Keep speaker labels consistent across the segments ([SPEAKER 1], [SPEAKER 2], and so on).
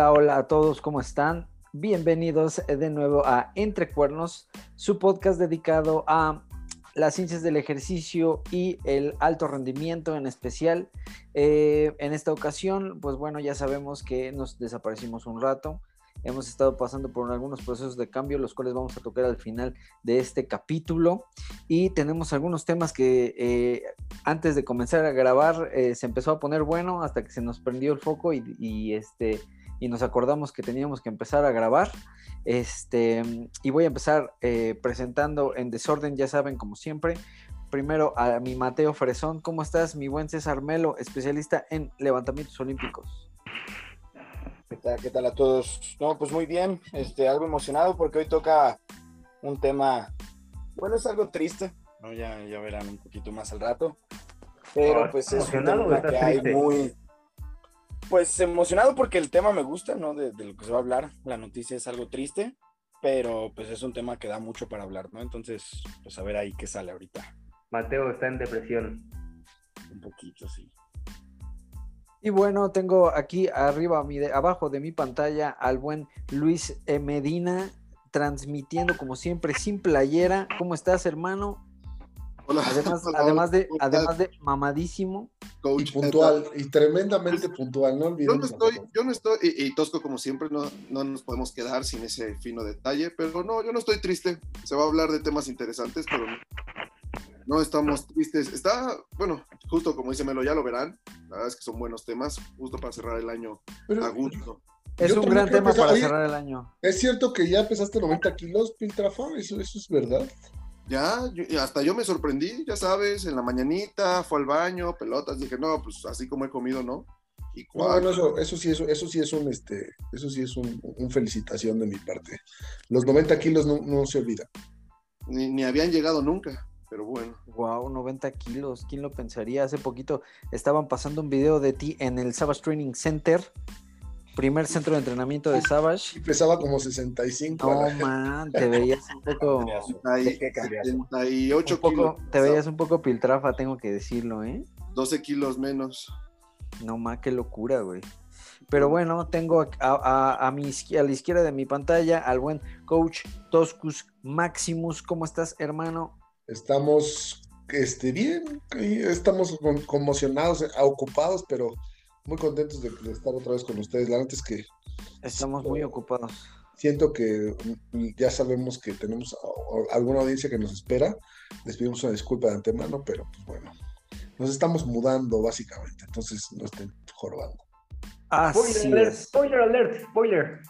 [SPEAKER 1] Hola, hola a todos, ¿cómo están? Bienvenidos de nuevo a Entre Cuernos, su podcast dedicado a las ciencias del ejercicio y el alto rendimiento en especial. Eh, en esta ocasión, pues bueno, ya sabemos que nos desaparecimos un rato. Hemos estado pasando por algunos procesos de cambio, los cuales vamos a tocar al final de este capítulo. Y tenemos algunos temas que eh, antes de comenzar a grabar eh, se empezó a poner bueno hasta que se nos prendió el foco y, este, y nos acordamos que teníamos que empezar a grabar. Este, y voy a empezar eh, presentando en desorden, ya saben, como siempre. Primero a mi Mateo Fresón. ¿Cómo estás, mi buen César Melo, especialista en levantamientos olímpicos?
[SPEAKER 2] ¿Qué tal, ¿Qué tal a todos? No, pues muy bien, este, algo emocionado porque hoy toca un tema, bueno, es algo triste, ¿no? ya, ya verán un poquito más al rato, pero ah, pues es un tema que hay muy, pues emocionado porque el tema me gusta, ¿no? De, de, lo que se va a hablar, la noticia es algo triste, pero pues es un tema que da mucho para hablar, ¿no? Entonces, pues a ver ahí qué sale ahorita.
[SPEAKER 3] Mateo está en depresión.
[SPEAKER 2] Un poquito, sí.
[SPEAKER 1] Y bueno, tengo aquí arriba, mi abajo de mi pantalla al buen Luis Medina, transmitiendo como siempre sin playera. ¿Cómo estás, hermano?
[SPEAKER 4] Hola.
[SPEAKER 1] Además, de, además de mamadísimo.
[SPEAKER 4] y puntual, y tremendamente puntual, no
[SPEAKER 5] Yo no estoy, yo no estoy, y, Tosco como siempre, no, no nos podemos quedar sin ese fino detalle, pero no, yo no estoy triste. Se va a hablar de temas interesantes, pero no estamos tristes. Está, bueno, justo como dice Melo, ya lo verán. La verdad es que son buenos temas, justo para cerrar el año a gusto.
[SPEAKER 1] Es un gran tema para cerrar el año.
[SPEAKER 4] Es cierto que ya pesaste 90 kilos, Piltrafa, eso, eso es verdad.
[SPEAKER 5] Ya, hasta yo me sorprendí, ya sabes, en la mañanita, fue al baño, pelotas, dije, no, pues así como he comido, ¿no?
[SPEAKER 4] Y bueno, eso, eso sí, eso, eso sí es un, este, eso sí es un, felicitación de mi parte. Los 90 kilos no, no se olvidan.
[SPEAKER 5] Ni, ni habían llegado nunca pero bueno.
[SPEAKER 1] Wow, 90 kilos, ¿quién lo pensaría? Hace poquito estaban pasando un video de ti en el Savage Training Center, primer centro de entrenamiento de Savage.
[SPEAKER 4] Y pesaba como 65.
[SPEAKER 1] No, man, te veías un poco...
[SPEAKER 5] 78 kilos.
[SPEAKER 1] Te veías un poco piltrafa, tengo que decirlo, ¿eh?
[SPEAKER 5] 12 kilos menos.
[SPEAKER 1] No, más qué locura, güey. Pero bueno, tengo a, a, mi, a la izquierda de mi pantalla al buen coach Toscus Maximus. ¿Cómo estás, hermano?
[SPEAKER 4] Estamos este, bien, estamos conmocionados, ocupados, pero muy contentos de, estar otra vez con ustedes. La verdad es que...
[SPEAKER 1] Estamos muy ocupados.
[SPEAKER 4] Siento que ya sabemos que tenemos alguna audiencia que nos espera. Les pedimos una disculpa de antemano, pero pues bueno, nos estamos mudando básicamente, entonces no estén jorobando.
[SPEAKER 3] spoiler alert, spoiler alert, spoiler.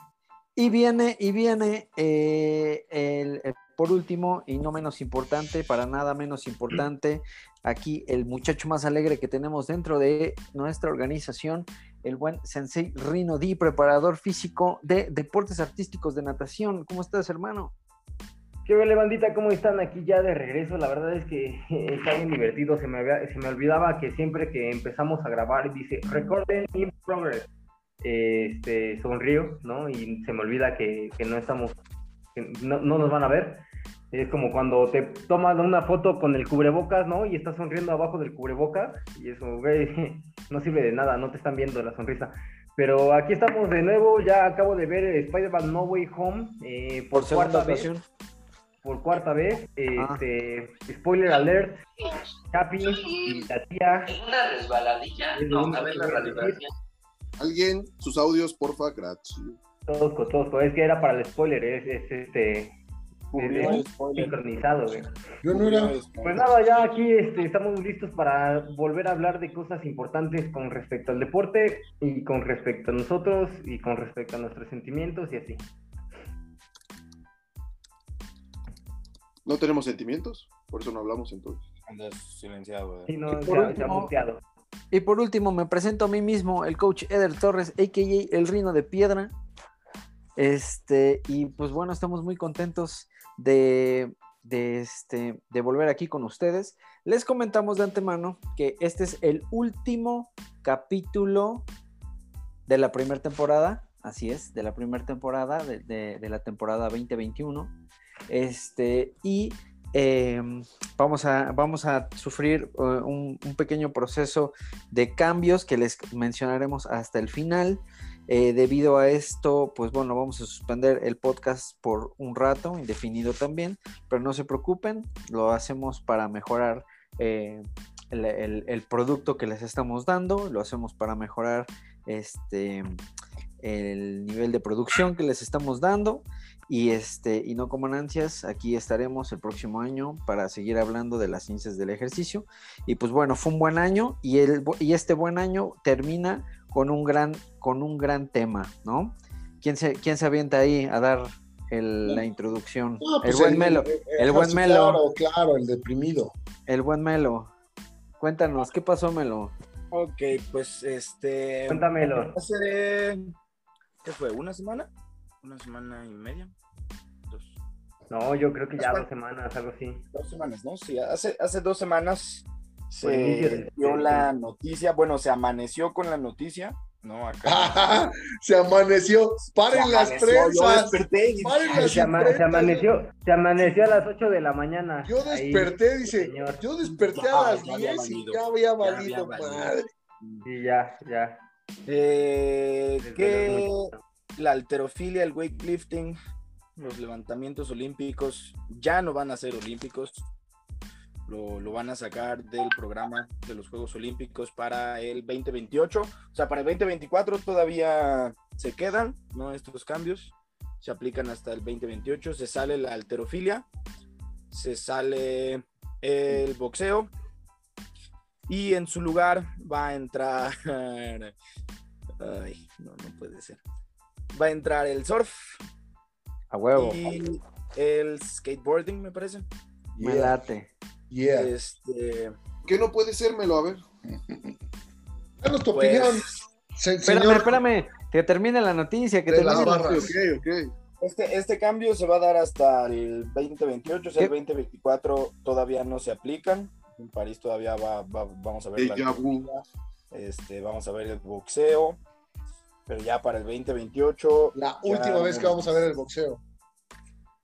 [SPEAKER 1] Y viene, y viene eh, el por último, y no menos importante, para nada menos importante, aquí el muchacho más alegre que tenemos dentro de nuestra organización, el buen Sensei Rino Di, preparador físico de deportes artísticos de natación. ¿Cómo estás, hermano?
[SPEAKER 3] ¿Qué vale, bandita? ¿Cómo están aquí ya de regreso? La verdad es que está bien divertido. Se me, se me olvidaba que siempre que empezamos a grabar dice Recording in progress. Este, sonrío, ¿no? Y se me olvida que, no estamos, no, no, nos van a ver. Es como cuando te toman una foto con el cubrebocas, ¿no? Y estás sonriendo abajo del cubrebocas. Y eso, güey, no sirve de nada, no te están viendo la sonrisa. Pero aquí estamos de nuevo, ya acabo de ver Spider-Man No Way Home eh, por, cuarta vez. Por cuarta vez. Ah. Este, spoiler alert. Happy y la tía.
[SPEAKER 6] Una resbaladilla. No, a ver la
[SPEAKER 5] Alguien, sus audios, porfa, gracias.
[SPEAKER 3] Tosco, tosco. Es que era para el spoiler, es, es este sincronizado,
[SPEAKER 4] Yo no era.
[SPEAKER 3] Pues nada, ya aquí este, estamos listos para volver a hablar de cosas importantes con respecto al deporte y con respecto a nosotros y con respecto a nuestros sentimientos y así.
[SPEAKER 5] No tenemos sentimientos, por eso no hablamos entonces.
[SPEAKER 2] Andas silenciado.
[SPEAKER 3] Sí, no, y, por último,
[SPEAKER 1] y por último, me presento a mí mismo, el coach Eder Torres, a.k.a. El Rino de Piedra. Este, y pues bueno, estamos muy contentos de, este, de volver aquí con ustedes. Les comentamos de antemano que este es el último capítulo de la primera temporada, así es, de la primera temporada, de, la temporada 2021. Este, y em, vamos, a, vamos a sufrir un, un, pequeño proceso de cambios que les mencionaremos hasta el final. Eh, debido a esto, pues bueno, vamos a suspender el podcast por un rato, indefinido también, pero no se preocupen, lo hacemos para mejorar eh, el, producto que les estamos dando, lo hacemos para mejorar este el nivel de producción que les estamos dando y este y no como ansias aquí estaremos el próximo año para seguir hablando de las ciencias del ejercicio. Y pues bueno fue un buen año y el y este buen año termina con un gran con un gran tema no quién se quién se avienta ahí a dar el- la introducción
[SPEAKER 4] Ah,
[SPEAKER 1] el
[SPEAKER 4] pues
[SPEAKER 1] buen melo el
[SPEAKER 4] ajá,
[SPEAKER 1] buen
[SPEAKER 4] sí,
[SPEAKER 1] Melo.
[SPEAKER 4] Claro, claro, el deprimido.
[SPEAKER 1] el buen melo cuéntanos qué pasó melo
[SPEAKER 2] Ok, pues este.
[SPEAKER 3] Cuéntamelo.
[SPEAKER 2] Hace. ¿Qué fue? ¿Una semana? ¿Una semana y media? Dos,
[SPEAKER 3] No, yo creo que ya dos semanas, algo así.
[SPEAKER 2] dos semanas, ¿no? Sí, hace, hace dos semanas se dio la noticia, bueno, se amaneció con la noticia, ¿no? Acá.
[SPEAKER 4] se amaneció. Paren
[SPEAKER 2] Se
[SPEAKER 4] las
[SPEAKER 2] amaneció, Yo
[SPEAKER 4] prensas.
[SPEAKER 2] desperté y
[SPEAKER 4] Paren
[SPEAKER 3] Ay,
[SPEAKER 4] las
[SPEAKER 3] se, ama- se
[SPEAKER 4] imprensas.
[SPEAKER 3] amaneció, se amaneció a las 8 de la mañana.
[SPEAKER 4] Yo
[SPEAKER 3] Ahí,
[SPEAKER 4] desperté, dice.
[SPEAKER 3] señor.
[SPEAKER 4] Yo desperté
[SPEAKER 2] Ya,
[SPEAKER 4] a las
[SPEAKER 2] ya había
[SPEAKER 4] 10 y ya había
[SPEAKER 2] Ya
[SPEAKER 4] valido
[SPEAKER 2] había valido.
[SPEAKER 4] madre.
[SPEAKER 3] Sí, ya, ya.
[SPEAKER 2] Eh, que la alterofilia, el weightlifting, los levantamientos olímpicos ya no van a ser olímpicos. Lo, lo van a sacar del programa de los Juegos Olímpicos para el 2028. O sea, para el 2024 todavía se quedan, ¿no? Estos cambios se aplican hasta el 2028. Se sale la alterofilia, se sale el boxeo y en su lugar va a entrar. Ay, no, no puede ser. Va a entrar el surf
[SPEAKER 1] a huevo
[SPEAKER 2] y el skateboarding, me parece.
[SPEAKER 1] me late
[SPEAKER 4] yeah.
[SPEAKER 2] Este,
[SPEAKER 5] ¿Qué no puede sérmelo? A ver.
[SPEAKER 4] Danos tu
[SPEAKER 2] pues,
[SPEAKER 4] opinión, se-
[SPEAKER 1] espérame
[SPEAKER 4] señor.
[SPEAKER 1] espérame que termine la noticia que termine la.
[SPEAKER 2] Este, este cambio se va a dar hasta el 2028, o sea, el
[SPEAKER 1] ¿Qué?
[SPEAKER 2] 2024 todavía no se aplican. En París todavía va, va- vamos a ver la este, vamos a ver el boxeo, pero ya para el 2028.
[SPEAKER 4] La última vez que vamos a ver el boxeo.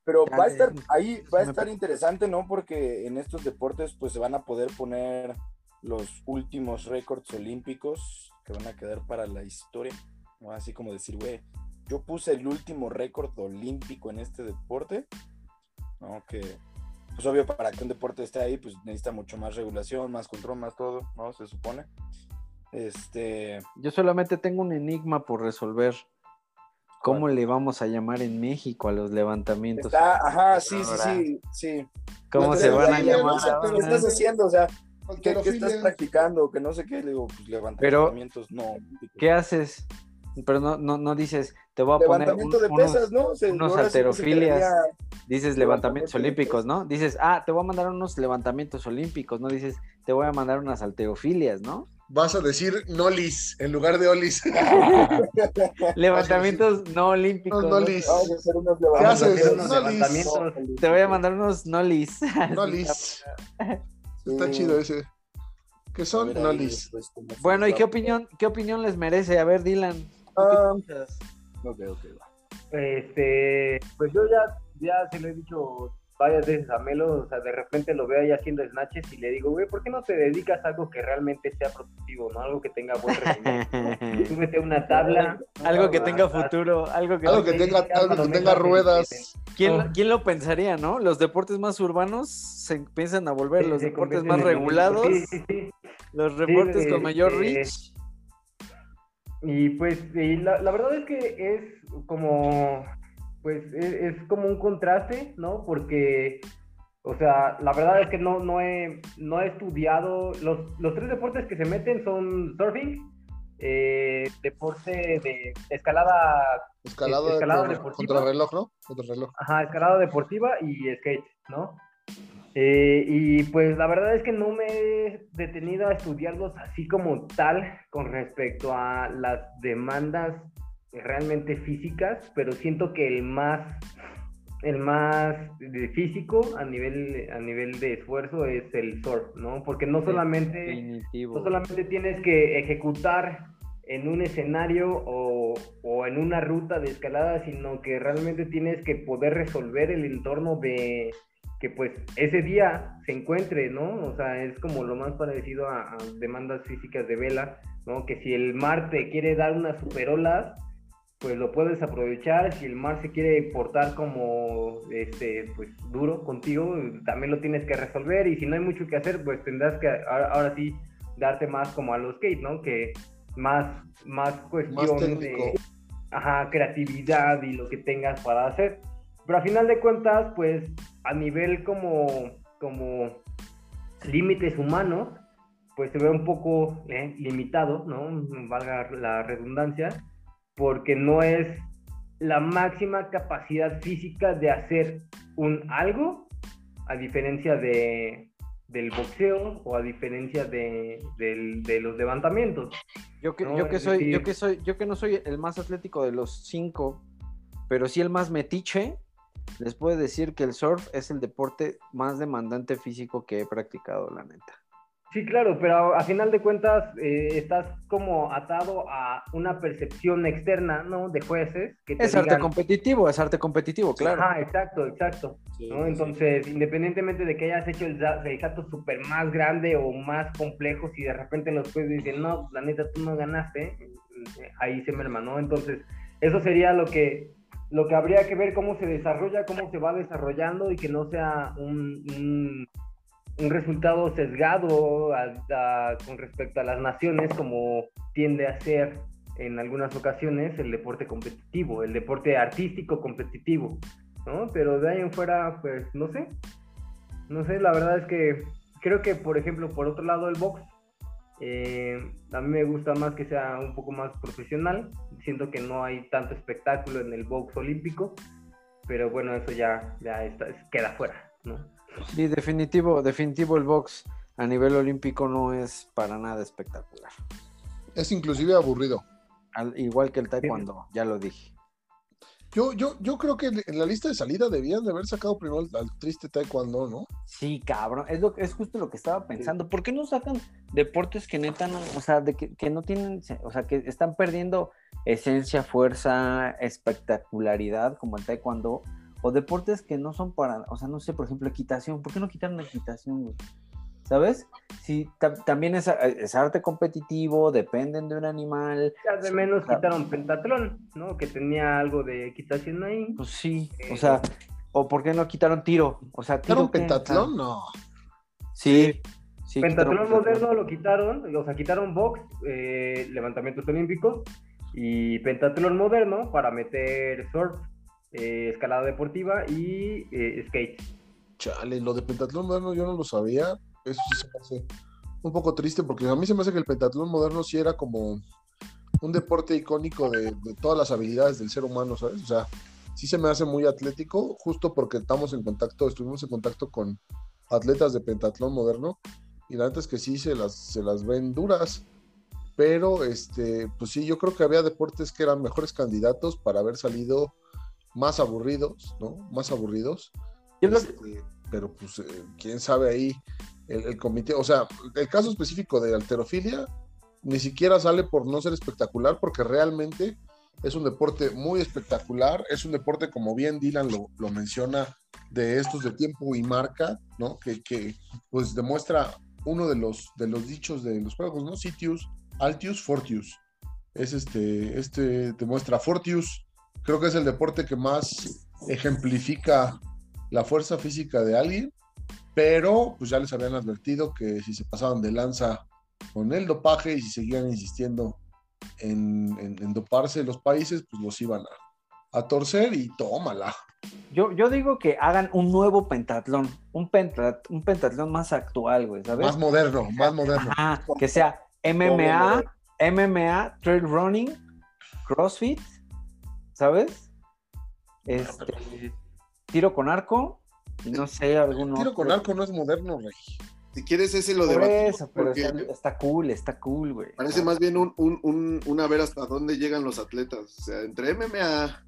[SPEAKER 2] Pero va a estar ahí, va a estar interesante, ¿no? Porque en estos deportes, pues se van a poder poner los últimos récords olímpicos que van a quedar para la historia. ¿no? Así como decir, güey, yo puse el último récord olímpico en este deporte. ¿no? Que, pues obvio, para que un deporte esté ahí, pues necesita mucho más regulación, más control, más todo, ¿no? Se supone. Este,
[SPEAKER 1] Yo solamente tengo un enigma por resolver. ¿Cómo le vamos a llamar en México a los levantamientos?
[SPEAKER 2] está, ajá, sí, sí, sí, sí.
[SPEAKER 1] ¿Cómo
[SPEAKER 2] No,
[SPEAKER 1] se
[SPEAKER 2] pero
[SPEAKER 1] van a llamar?
[SPEAKER 2] no sé, estás haciendo? O sea, ¿Qué, qué estás practicando? Que no sé qué, le digo, pues levantamientos no.
[SPEAKER 1] ¿Qué haces? Pero no, no, no dices, te voy a poner
[SPEAKER 2] Levantamiento
[SPEAKER 1] un-
[SPEAKER 2] de
[SPEAKER 1] unos-
[SPEAKER 2] pesas, ¿no? Se-
[SPEAKER 1] unos
[SPEAKER 2] quedaría-
[SPEAKER 1] dices levantamientos olímpicos, ¿no? Dices, ah, te voy a mandar unos levantamientos olímpicos, ¿no? Dices, te voy a mandar unas halterofilias, ¿no?
[SPEAKER 4] Vas a decir Nolis en lugar de Olis.
[SPEAKER 1] Levantamientos no olímpicos.
[SPEAKER 4] No,
[SPEAKER 1] ¿no?
[SPEAKER 4] Nolis.
[SPEAKER 1] Te voy a mandar unos nolis.
[SPEAKER 4] Nolis.
[SPEAKER 2] Sí.
[SPEAKER 4] Está chido ese. ¿Qué son?
[SPEAKER 2] ver
[SPEAKER 4] Nolis.
[SPEAKER 1] Bueno, ¿y qué opinión, qué opinión les merece? A ver, Dylan.
[SPEAKER 2] Ah, ok, ok, va.
[SPEAKER 3] Este, pues yo ya, ya se lo he dicho varias veces a Melo, o sea, de repente lo veo ahí haciendo snatches y le digo, güey, ¿por qué no te dedicas a algo que realmente sea productivo, ¿no? Algo que tenga buen rendimiento. Súbete a una tabla.
[SPEAKER 1] algo que tenga futuro, algo que,
[SPEAKER 4] Algo que
[SPEAKER 3] Sí,
[SPEAKER 4] tenga, algo que tenga ruedas.
[SPEAKER 1] ¿Quién,
[SPEAKER 3] Oh.
[SPEAKER 1] quién lo pensaría, no? Los deportes más urbanos se empiezan a volver
[SPEAKER 3] sí,
[SPEAKER 1] los deportes más regulados,
[SPEAKER 3] Sí, sí, sí.
[SPEAKER 1] los deportes
[SPEAKER 3] de-
[SPEAKER 1] con mayor
[SPEAKER 3] de-
[SPEAKER 1] reach.
[SPEAKER 3] Y pues y la, la verdad es que es como, pues es, es como un contraste, ¿no? Porque, o sea, la verdad es que no, no, he, no he estudiado, los, los tres deportes que se meten son surfing, eh, deporte de escalada,
[SPEAKER 4] Escalada,
[SPEAKER 3] Escalada
[SPEAKER 4] con-
[SPEAKER 3] deportiva.
[SPEAKER 4] contra reloj, ¿no? Contra reloj.
[SPEAKER 3] ajá, escalada deportiva y skate, ¿no? Eh, y pues la verdad es que no me he detenido a estudiarlos así como tal con respecto a las demandas realmente físicas, pero siento que el más el más físico a nivel a nivel de esfuerzo es el surf, ¿no? Porque no solamente
[SPEAKER 1] Definitivo.
[SPEAKER 3] no solamente tienes que ejecutar en un escenario o, o en una ruta de escalada, sino que realmente tienes que poder resolver el entorno de que pues ese día se encuentre, ¿no? O sea, es como lo más parecido a, a demandas físicas de vela, ¿no? Que si el mar te quiere dar unas superolas, pues lo puedes aprovechar. Si el mar se quiere portar como este, pues duro contigo, también lo tienes que resolver. Y si no hay mucho que hacer, pues tendrás que ahora, ahora sí darte más como a los skate, ¿no? Que más, más cuestión de ajá, creatividad y lo que tengas para hacer. Pero a final de cuentas, pues a nivel como, como límites humanos, pues se ve un poco eh, limitado, ¿no? Valga la redundancia, porque no es la máxima capacidad física de hacer un algo, a diferencia de, del boxeo o a diferencia de, de los levantamientos.
[SPEAKER 1] Yo que,
[SPEAKER 3] No,
[SPEAKER 1] yo que soy, yo que soy, yo que no soy el más atlético de los cinco, pero sí el más metiche, les puedo decir que el surf es el deporte más demandante físico que he practicado, la neta.
[SPEAKER 3] Sí, claro, pero a final de cuentas eh, estás como atado a una percepción externa, ¿no? De jueces que te
[SPEAKER 1] Es arte competitivo, es arte competitivo, claro.
[SPEAKER 3] Ajá, exacto, exacto.
[SPEAKER 2] Sí,
[SPEAKER 3] ¿no?
[SPEAKER 2] sí.
[SPEAKER 3] Entonces, independientemente de que hayas hecho el, el salto súper más grande o más complejo, si de repente los jueces dicen, no, la neta, tú no ganaste, ahí se merma, ¿no? Entonces, eso sería lo que, lo que habría que ver cómo se desarrolla, cómo se va desarrollando y que no sea un, un, un resultado sesgado con respecto a las naciones como tiende a ser en algunas ocasiones el deporte competitivo, el deporte artístico competitivo. ¿no? Pero de ahí en fuera, pues no sé. No sé, la verdad es que creo que, por ejemplo, por otro lado, el box, eh, a mí me gusta más que sea un poco más profesional. Siento que no hay tanto espectáculo en el box olímpico, pero bueno, eso ya, ya está, queda fuera, ¿no?
[SPEAKER 1] Y definitivo, definitivo el box a nivel olímpico no es para nada espectacular.
[SPEAKER 4] Es inclusive aburrido.
[SPEAKER 1] Al- igual que el taekwondo, ya lo dije.
[SPEAKER 4] Yo, yo, yo creo que en la lista de salida debían de haber sacado primero al, al triste taekwondo, ¿no?
[SPEAKER 1] Sí, cabrón, es, lo, es justo lo que estaba pensando. ¿Por qué no sacan deportes que neta no, o sea, de que, que no tienen, o sea, que están perdiendo esencia, fuerza, espectacularidad, como el taekwondo, o deportes que no son para, o sea, no sé, por ejemplo, equitación. ¿Por qué no quitaron la equitación, güey? ¿Sabes? Sí, ta- también es, es arte competitivo, dependen de un animal.
[SPEAKER 3] Ya de menos quitaron pentatlón, ¿no? Que tenía algo de equitación ahí.
[SPEAKER 1] Pues sí, o
[SPEAKER 3] Eh,
[SPEAKER 1] sea, o por qué no quitaron tiro, o sea, tiro
[SPEAKER 4] ¿Quitaron pentatlón? No.
[SPEAKER 1] Sí, sí.
[SPEAKER 3] Pentatlón
[SPEAKER 1] quitaron
[SPEAKER 3] moderno lo quitaron, o sea, quitaron box, eh, levantamientos olímpicos y pentatlón moderno para meter surf, eh, escalada deportiva y eh, skate.
[SPEAKER 4] Chale, lo de pentatlón moderno yo no lo sabía. Eso sí se me hace un poco triste porque a mí se me hace que el pentatlón moderno sí era como un deporte icónico de, todas las habilidades del ser humano, ¿sabes? O sea, sí se me hace muy atlético, justo porque estamos en contacto, estuvimos en contacto con atletas de pentatlón moderno y la es que sí se las, se las ven duras. Pero, este, pues sí, yo creo que había deportes que eran mejores candidatos para haber salido más aburridos, ¿no? Más aburridos. Este, pero pues eh, quién sabe ahí el, el comité, o sea, el caso específico de alterofilia ni siquiera sale por no ser espectacular porque realmente es un deporte muy espectacular, es un deporte como bien Dylan lo, lo menciona de estos de tiempo y marca, ¿no? Que, que, pues demuestra uno de los, de los dichos de los juegos, ¿no? Sitius, Altius, Fortius. Es este, este demuestra Fortius, creo que es el deporte que más ejemplifica la fuerza física de alguien, pero pues ya les habían advertido que si se pasaban de lanza con el dopaje y si seguían insistiendo en, en- en doparse los países, pues los iban a, a torcer y tómala.
[SPEAKER 1] Yo, yo digo que hagan un nuevo pentatlón, un, penta- un pentatlón más actual, güey, ¿sabes?
[SPEAKER 4] Más moderno, más moderno.
[SPEAKER 1] Ajá, que sea MMA, MMA, trail running, CrossFit, ¿sabes? Este, tiro con arco, y no sé, alguno.
[SPEAKER 4] Tiro con arco no es moderno, rey.
[SPEAKER 5] Si quieres ese lo
[SPEAKER 1] Por
[SPEAKER 5] debatimos
[SPEAKER 1] eso, pero
[SPEAKER 5] porque
[SPEAKER 1] está, está cool, está cool, güey.
[SPEAKER 5] parece más bien un, un, un, un a ver hasta dónde llegan los atletas. O sea, entre MMA,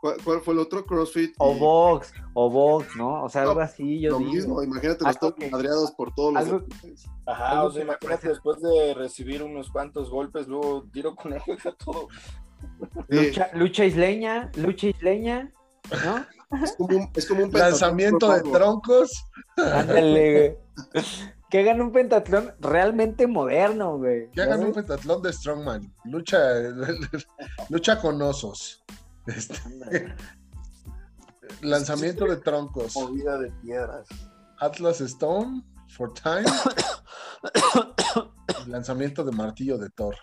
[SPEAKER 5] ¿cuál, cuál fue el otro? CrossFit.
[SPEAKER 1] O
[SPEAKER 5] y
[SPEAKER 1] box, o box, ¿no? O sea,
[SPEAKER 5] No,
[SPEAKER 1] algo así, yo
[SPEAKER 5] lo
[SPEAKER 1] digo.
[SPEAKER 5] mismo, imagínate los todos
[SPEAKER 1] que-
[SPEAKER 5] madreados por todos los
[SPEAKER 1] algo-.
[SPEAKER 2] Ajá,
[SPEAKER 1] Algo
[SPEAKER 2] o sea, imagínate
[SPEAKER 1] parece-
[SPEAKER 2] después de recibir unos cuantos golpes, luego tiro con él, todo.
[SPEAKER 1] Lucha, lucha isleña, lucha isleña, ¿no?
[SPEAKER 5] es como un, es como un
[SPEAKER 4] Lanzamiento de troncos.
[SPEAKER 1] Ándale, güey. que hagan un pentatlón realmente moderno, güey.
[SPEAKER 4] Que hagan un pentatlón de Strongman. Lucha, lucha con osos. Este, lanzamiento de troncos.
[SPEAKER 2] Movida de piedras.
[SPEAKER 4] Atlas Stone for Time. lanzamiento de martillo de Thor.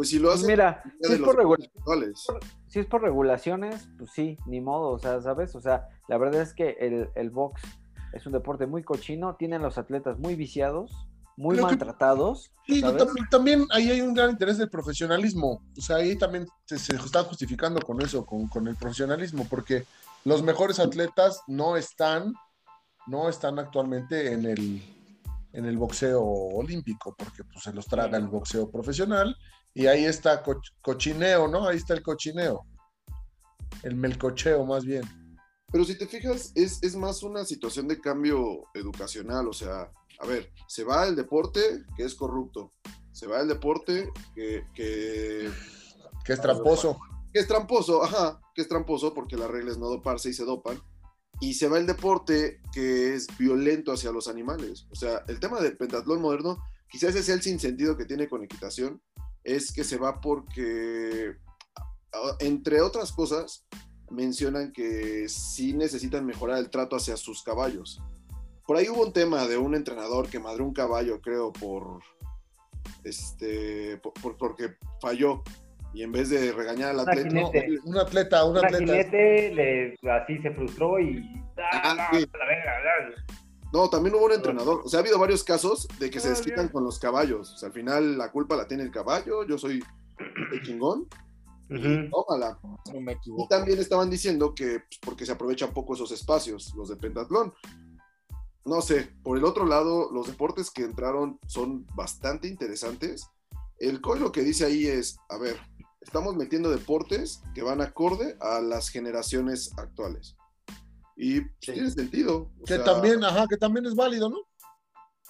[SPEAKER 5] Pues si lo hacen,
[SPEAKER 1] Mira, si es, por regula-
[SPEAKER 5] actuales.
[SPEAKER 1] si es por regulaciones, pues sí, ni modo, o sea, ¿sabes? O sea, la verdad es que el, el box es un deporte muy cochino, tienen los atletas muy viciados, muy
[SPEAKER 4] Creo que-
[SPEAKER 1] maltratados,
[SPEAKER 4] Sí,
[SPEAKER 1] ¿sabes?
[SPEAKER 4] tam- también ahí hay un gran interés del profesionalismo. O sea, ahí también se, se están justificando con eso, con, con el profesionalismo, porque los mejores atletas no están, no están actualmente en el, en el boxeo olímpico, porque pues, se los traga el boxeo profesional. Y ahí está co- cochineo, ¿no? Ahí está el cochineo. El melcocheo, más bien.
[SPEAKER 5] Pero si te fijas, es, es más una situación de cambio educacional. O sea, a ver, se va el deporte que es corrupto. Se va el deporte que, que,
[SPEAKER 4] Que es tramposo.
[SPEAKER 5] que es tramposo, ajá, que es tramposo porque la regla es no doparse y se dopan. Y se va el deporte que es violento hacia los animales. O sea, el tema del pentatlón moderno, quizás ese sea el sinsentido que tiene con equitación, es que se va porque, a- entre otras cosas, mencionan que sí necesitan mejorar el trato hacia sus caballos. Por ahí hubo un tema de un entrenador que madró un caballo, creo, por este por- por- porque falló. Y en vez de regañar al
[SPEAKER 3] Un
[SPEAKER 5] atleta,
[SPEAKER 4] Un atleta, un atleta.
[SPEAKER 3] le, así se frustró y.
[SPEAKER 5] Ah,
[SPEAKER 3] ¡Ah,
[SPEAKER 5] sí.
[SPEAKER 3] la verga, la-
[SPEAKER 5] No, también hubo un entrenador. O sea, ha habido varios casos de que se desquitan con los caballos. O sea, al final la culpa la tiene el caballo. Yo soy el chingón. Tómala.
[SPEAKER 2] No me
[SPEAKER 5] Y
[SPEAKER 2] equivoco.
[SPEAKER 5] también estaban diciendo que pues, porque se aprovechan poco esos espacios, los de pentatlón. No sé, por el otro lado, los deportes que entraron son bastante interesantes. El COI lo que dice ahí es, a ver, estamos metiendo deportes que van acorde a las generaciones actuales. Y pues,
[SPEAKER 2] Sí.
[SPEAKER 5] tiene sentido. o
[SPEAKER 4] Que
[SPEAKER 5] sea,
[SPEAKER 4] también, ajá, que también es válido, ¿no?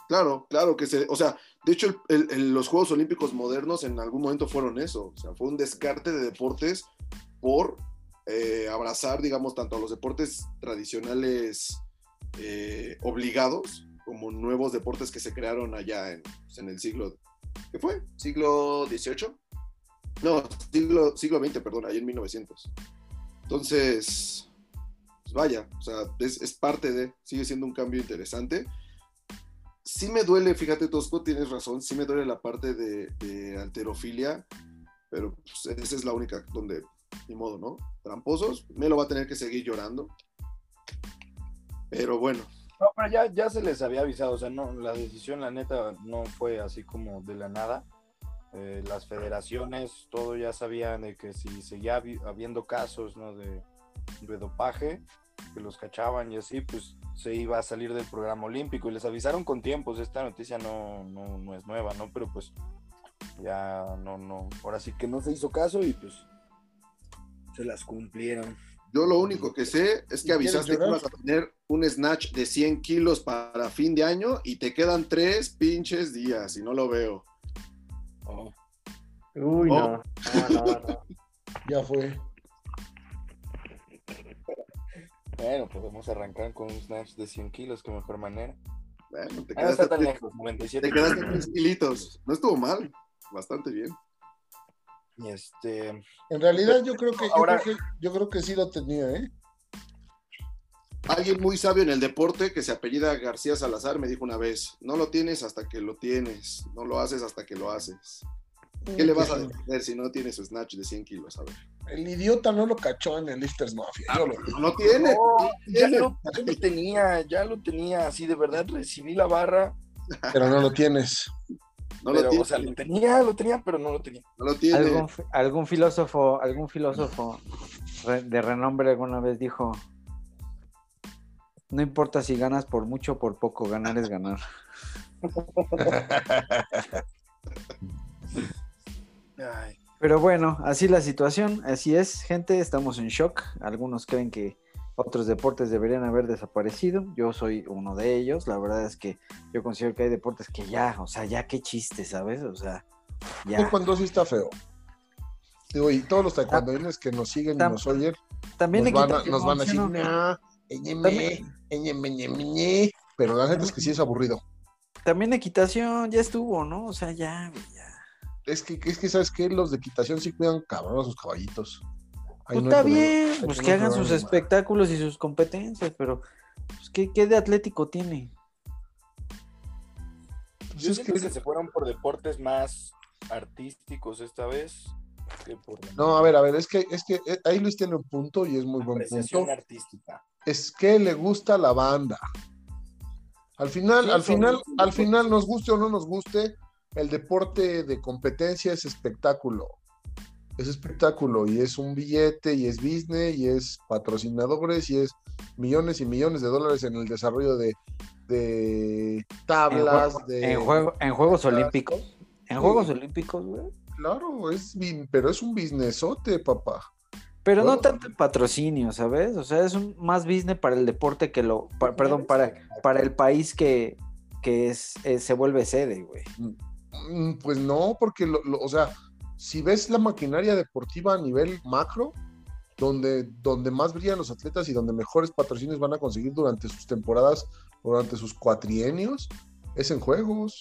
[SPEAKER 5] Claro, claro que se, o sea, de hecho el- el- el- los Juegos Olímpicos modernos en algún momento fueron eso, o sea, fue un descarte de deportes por eh, abrazar, digamos, tanto a los deportes tradicionales eh, obligados como nuevos deportes que se crearon allá en, pues, en el siglo, ¿qué fue? ¿Siglo XVIII? No, siglo, siglo XX, perdón, ahí en 1900. Entonces, pues vaya, o sea, es, parte de, sigue siendo un cambio interesante sí me duele, fíjate Tosco, tienes razón, sí me duele la parte de, de alterofilia, pero pues, esa es la única donde, ni modo, ¿no? Tramposos, me lo va a tener que seguir llorando. Pero bueno,
[SPEAKER 2] No, pero ya, ya se les había avisado, o sea, no, la decisión, la neta, no fue así como de la nada. Eh, las federaciones, todo ya sabían de que si seguía habi- habiendo casos, ¿no? De, de dopaje, que los cachaban y así, pues se iba a salir del programa olímpico y les avisaron con tiempos. Esta noticia no, no, no es nueva, ¿no? Pero pues ya no, no, ahora sí que no se hizo caso y pues se las cumplieron.
[SPEAKER 5] yo lo único que sé es que
[SPEAKER 4] ¿Y
[SPEAKER 5] avisaste que ibas a tener un snatch de 100 kilos para fin de año y te quedan tres pinches días y no lo veo.
[SPEAKER 2] Oh.
[SPEAKER 3] Uy,
[SPEAKER 5] Oh.
[SPEAKER 3] no. No, no, no.
[SPEAKER 4] Ya fue.
[SPEAKER 2] Bueno, podemos arrancar con un snatch de 100 kilos, qué mejor manera.
[SPEAKER 5] Bueno, te
[SPEAKER 2] Ah, no está tan
[SPEAKER 5] quedaste,
[SPEAKER 2] lejos, 97
[SPEAKER 5] te quedaste
[SPEAKER 2] kilos.
[SPEAKER 5] tres kilitos. No estuvo mal, bastante bien.
[SPEAKER 2] Y este,
[SPEAKER 4] En realidad yo creo que yo,
[SPEAKER 2] Ahora-
[SPEAKER 4] creo que yo creo que sí lo tenía, ¿eh?
[SPEAKER 5] Alguien muy sabio en el deporte que se apellida García Salazar me dijo una vez, no lo tienes hasta que lo tienes, no lo haces hasta que lo haces. ¿Qué le vas a defender si no tienes su snatch de 100 kilos? A ver.
[SPEAKER 4] El idiota no lo cachó en el Lifters Mafia. Yo lo.
[SPEAKER 5] No tiene.
[SPEAKER 2] No, ya
[SPEAKER 5] tiene.
[SPEAKER 2] lo, ya lo tenía, ya lo tenía, así de verdad recibí la barra,
[SPEAKER 4] Pero no lo tienes.
[SPEAKER 5] No lo tiene.
[SPEAKER 2] o sea, lo tenía, lo tenía, pero no lo tenía.
[SPEAKER 5] no lo tiene.
[SPEAKER 1] ¿Algún, fi- algún filósofo, algún filósofo de renombre alguna vez dijo, no importa si ganas por mucho o por poco, ganar es ganar.
[SPEAKER 2] Ay,
[SPEAKER 1] Pero bueno, así la situación, así es, gente, estamos en shock. Algunos creen que otros deportes deberían haber desaparecido. Yo soy uno de ellos. La verdad es que yo considero que hay deportes que ya, o sea, ya qué chiste, ¿sabes? O sea, ya.
[SPEAKER 4] Taekwondo sí está feo. Digo, y todos los taekwondoines que nos siguen y nos oyen,
[SPEAKER 1] También
[SPEAKER 4] nos van, a,
[SPEAKER 1] equitación,
[SPEAKER 4] nos van a
[SPEAKER 1] ¿sí
[SPEAKER 4] decir,
[SPEAKER 1] o no?
[SPEAKER 4] "Nah, ñeme,
[SPEAKER 1] También-
[SPEAKER 4] ñeme, ñeme, ñeme". pero la gente es que sí es aburrido.
[SPEAKER 1] también equitación, ya estuvo, ¿no? O sea, ya, ya.
[SPEAKER 4] Es que, es que, ¿sabes qué? Los de equitación sí cuidan cabrón a sus caballitos. Ahí
[SPEAKER 1] Pues
[SPEAKER 4] no
[SPEAKER 1] está bien, pues
[SPEAKER 4] no
[SPEAKER 1] que hagan sus espectáculos y sus competencias, pero pues, ¿qué, qué de atlético tiene?
[SPEAKER 4] Pues
[SPEAKER 2] Yo
[SPEAKER 4] es que-
[SPEAKER 2] que... se fueron por deportes más artísticos esta vez que por
[SPEAKER 4] No, a ver, a ver, es que, es que eh, ahí Luis tiene un punto y es muy buen punto.
[SPEAKER 2] artística.
[SPEAKER 4] Es que le gusta la banda. Al final,
[SPEAKER 2] Sí,
[SPEAKER 4] al final, al final, nos guste o no nos guste, el deporte de competencia es espectáculo. Es espectáculo y es un billete y es business y es patrocinadores y es millones y millones de dólares en el desarrollo de, de tablas,
[SPEAKER 1] en, jue-
[SPEAKER 4] de...
[SPEAKER 1] en juego- en Juegos
[SPEAKER 4] tablas.
[SPEAKER 1] Olímpicos. En
[SPEAKER 4] Sí.
[SPEAKER 1] Juegos Olímpicos, güey.
[SPEAKER 4] Claro, es, pero es un businessote, papá.
[SPEAKER 1] Pero no tanto en patrocinio, ¿sabes? O sea, es un más business para el deporte que lo. pa- perdón, para, para el país que, que es, eh, se vuelve sede, güey.
[SPEAKER 4] Mm, Pues no, porque, lo- lo- o sea, si ves la maquinaria deportiva a nivel macro, donde, donde más brillan los atletas y donde mejores patrocinios van a conseguir durante sus temporadas, durante sus cuatrienios, es en juegos.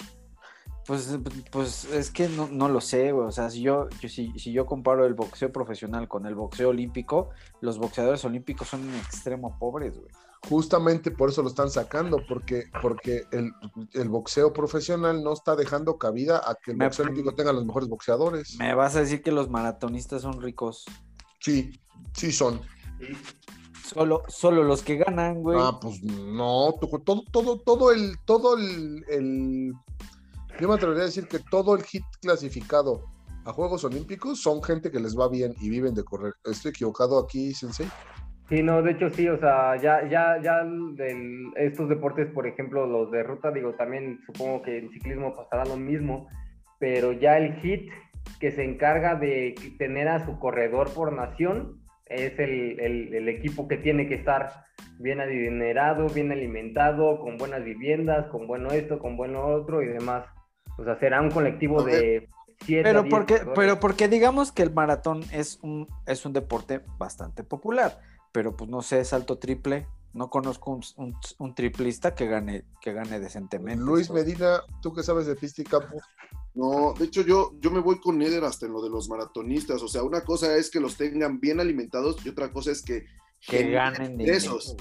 [SPEAKER 1] Pues, pues es que no, no lo sé, güey. O sea, si yo, yo- si, si yo comparo el boxeo profesional con el boxeo olímpico, los boxeadores olímpicos son en extremo pobres, güey.
[SPEAKER 4] Justamente por eso lo están sacando, porque, porque el, el boxeo profesional no está dejando cabida a que el
[SPEAKER 1] Me-
[SPEAKER 4] boxeo olímpico tenga los mejores boxeadores.
[SPEAKER 1] Me vas a decir que los maratonistas son ricos.
[SPEAKER 4] Sí, sí son.
[SPEAKER 1] Solo, solo los que ganan, güey.
[SPEAKER 4] Ah, pues no, to- todo, todo, todo el, todo el, el- yo me atrevería a decir que todo el hit clasificado a Juegos Olímpicos son gente que les va bien y viven de correr. ¿Estoy equivocado aquí, Sensei?
[SPEAKER 3] Sí, no, de hecho sí, o sea, ya, ya, ya del- estos deportes, por ejemplo, los de ruta, digo, también supongo que en ciclismo pasará lo mismo, pero ya el hit que se encarga de tener a su corredor por nación es el, el- el equipo que tiene que estar bien adinerado, bien alimentado, con buenas viviendas, con bueno esto, con bueno otro y demás. O sea, será un colectivo
[SPEAKER 4] ver,
[SPEAKER 3] de
[SPEAKER 1] Pero porque, pero porque digamos que el maratón es un, es un deporte bastante popular, pero pues no sé, salto triple, no conozco un, un- un triplista que gane, que gane decentemente.
[SPEAKER 4] Luis. Medina, tú que sabes de pista y campo,
[SPEAKER 5] No, de hecho yo, yo me voy con Eder hasta en lo de los maratonistas. O sea, una cosa es que los tengan bien alimentados y otra cosa es que,
[SPEAKER 1] ganen dinero.
[SPEAKER 5] ingresos.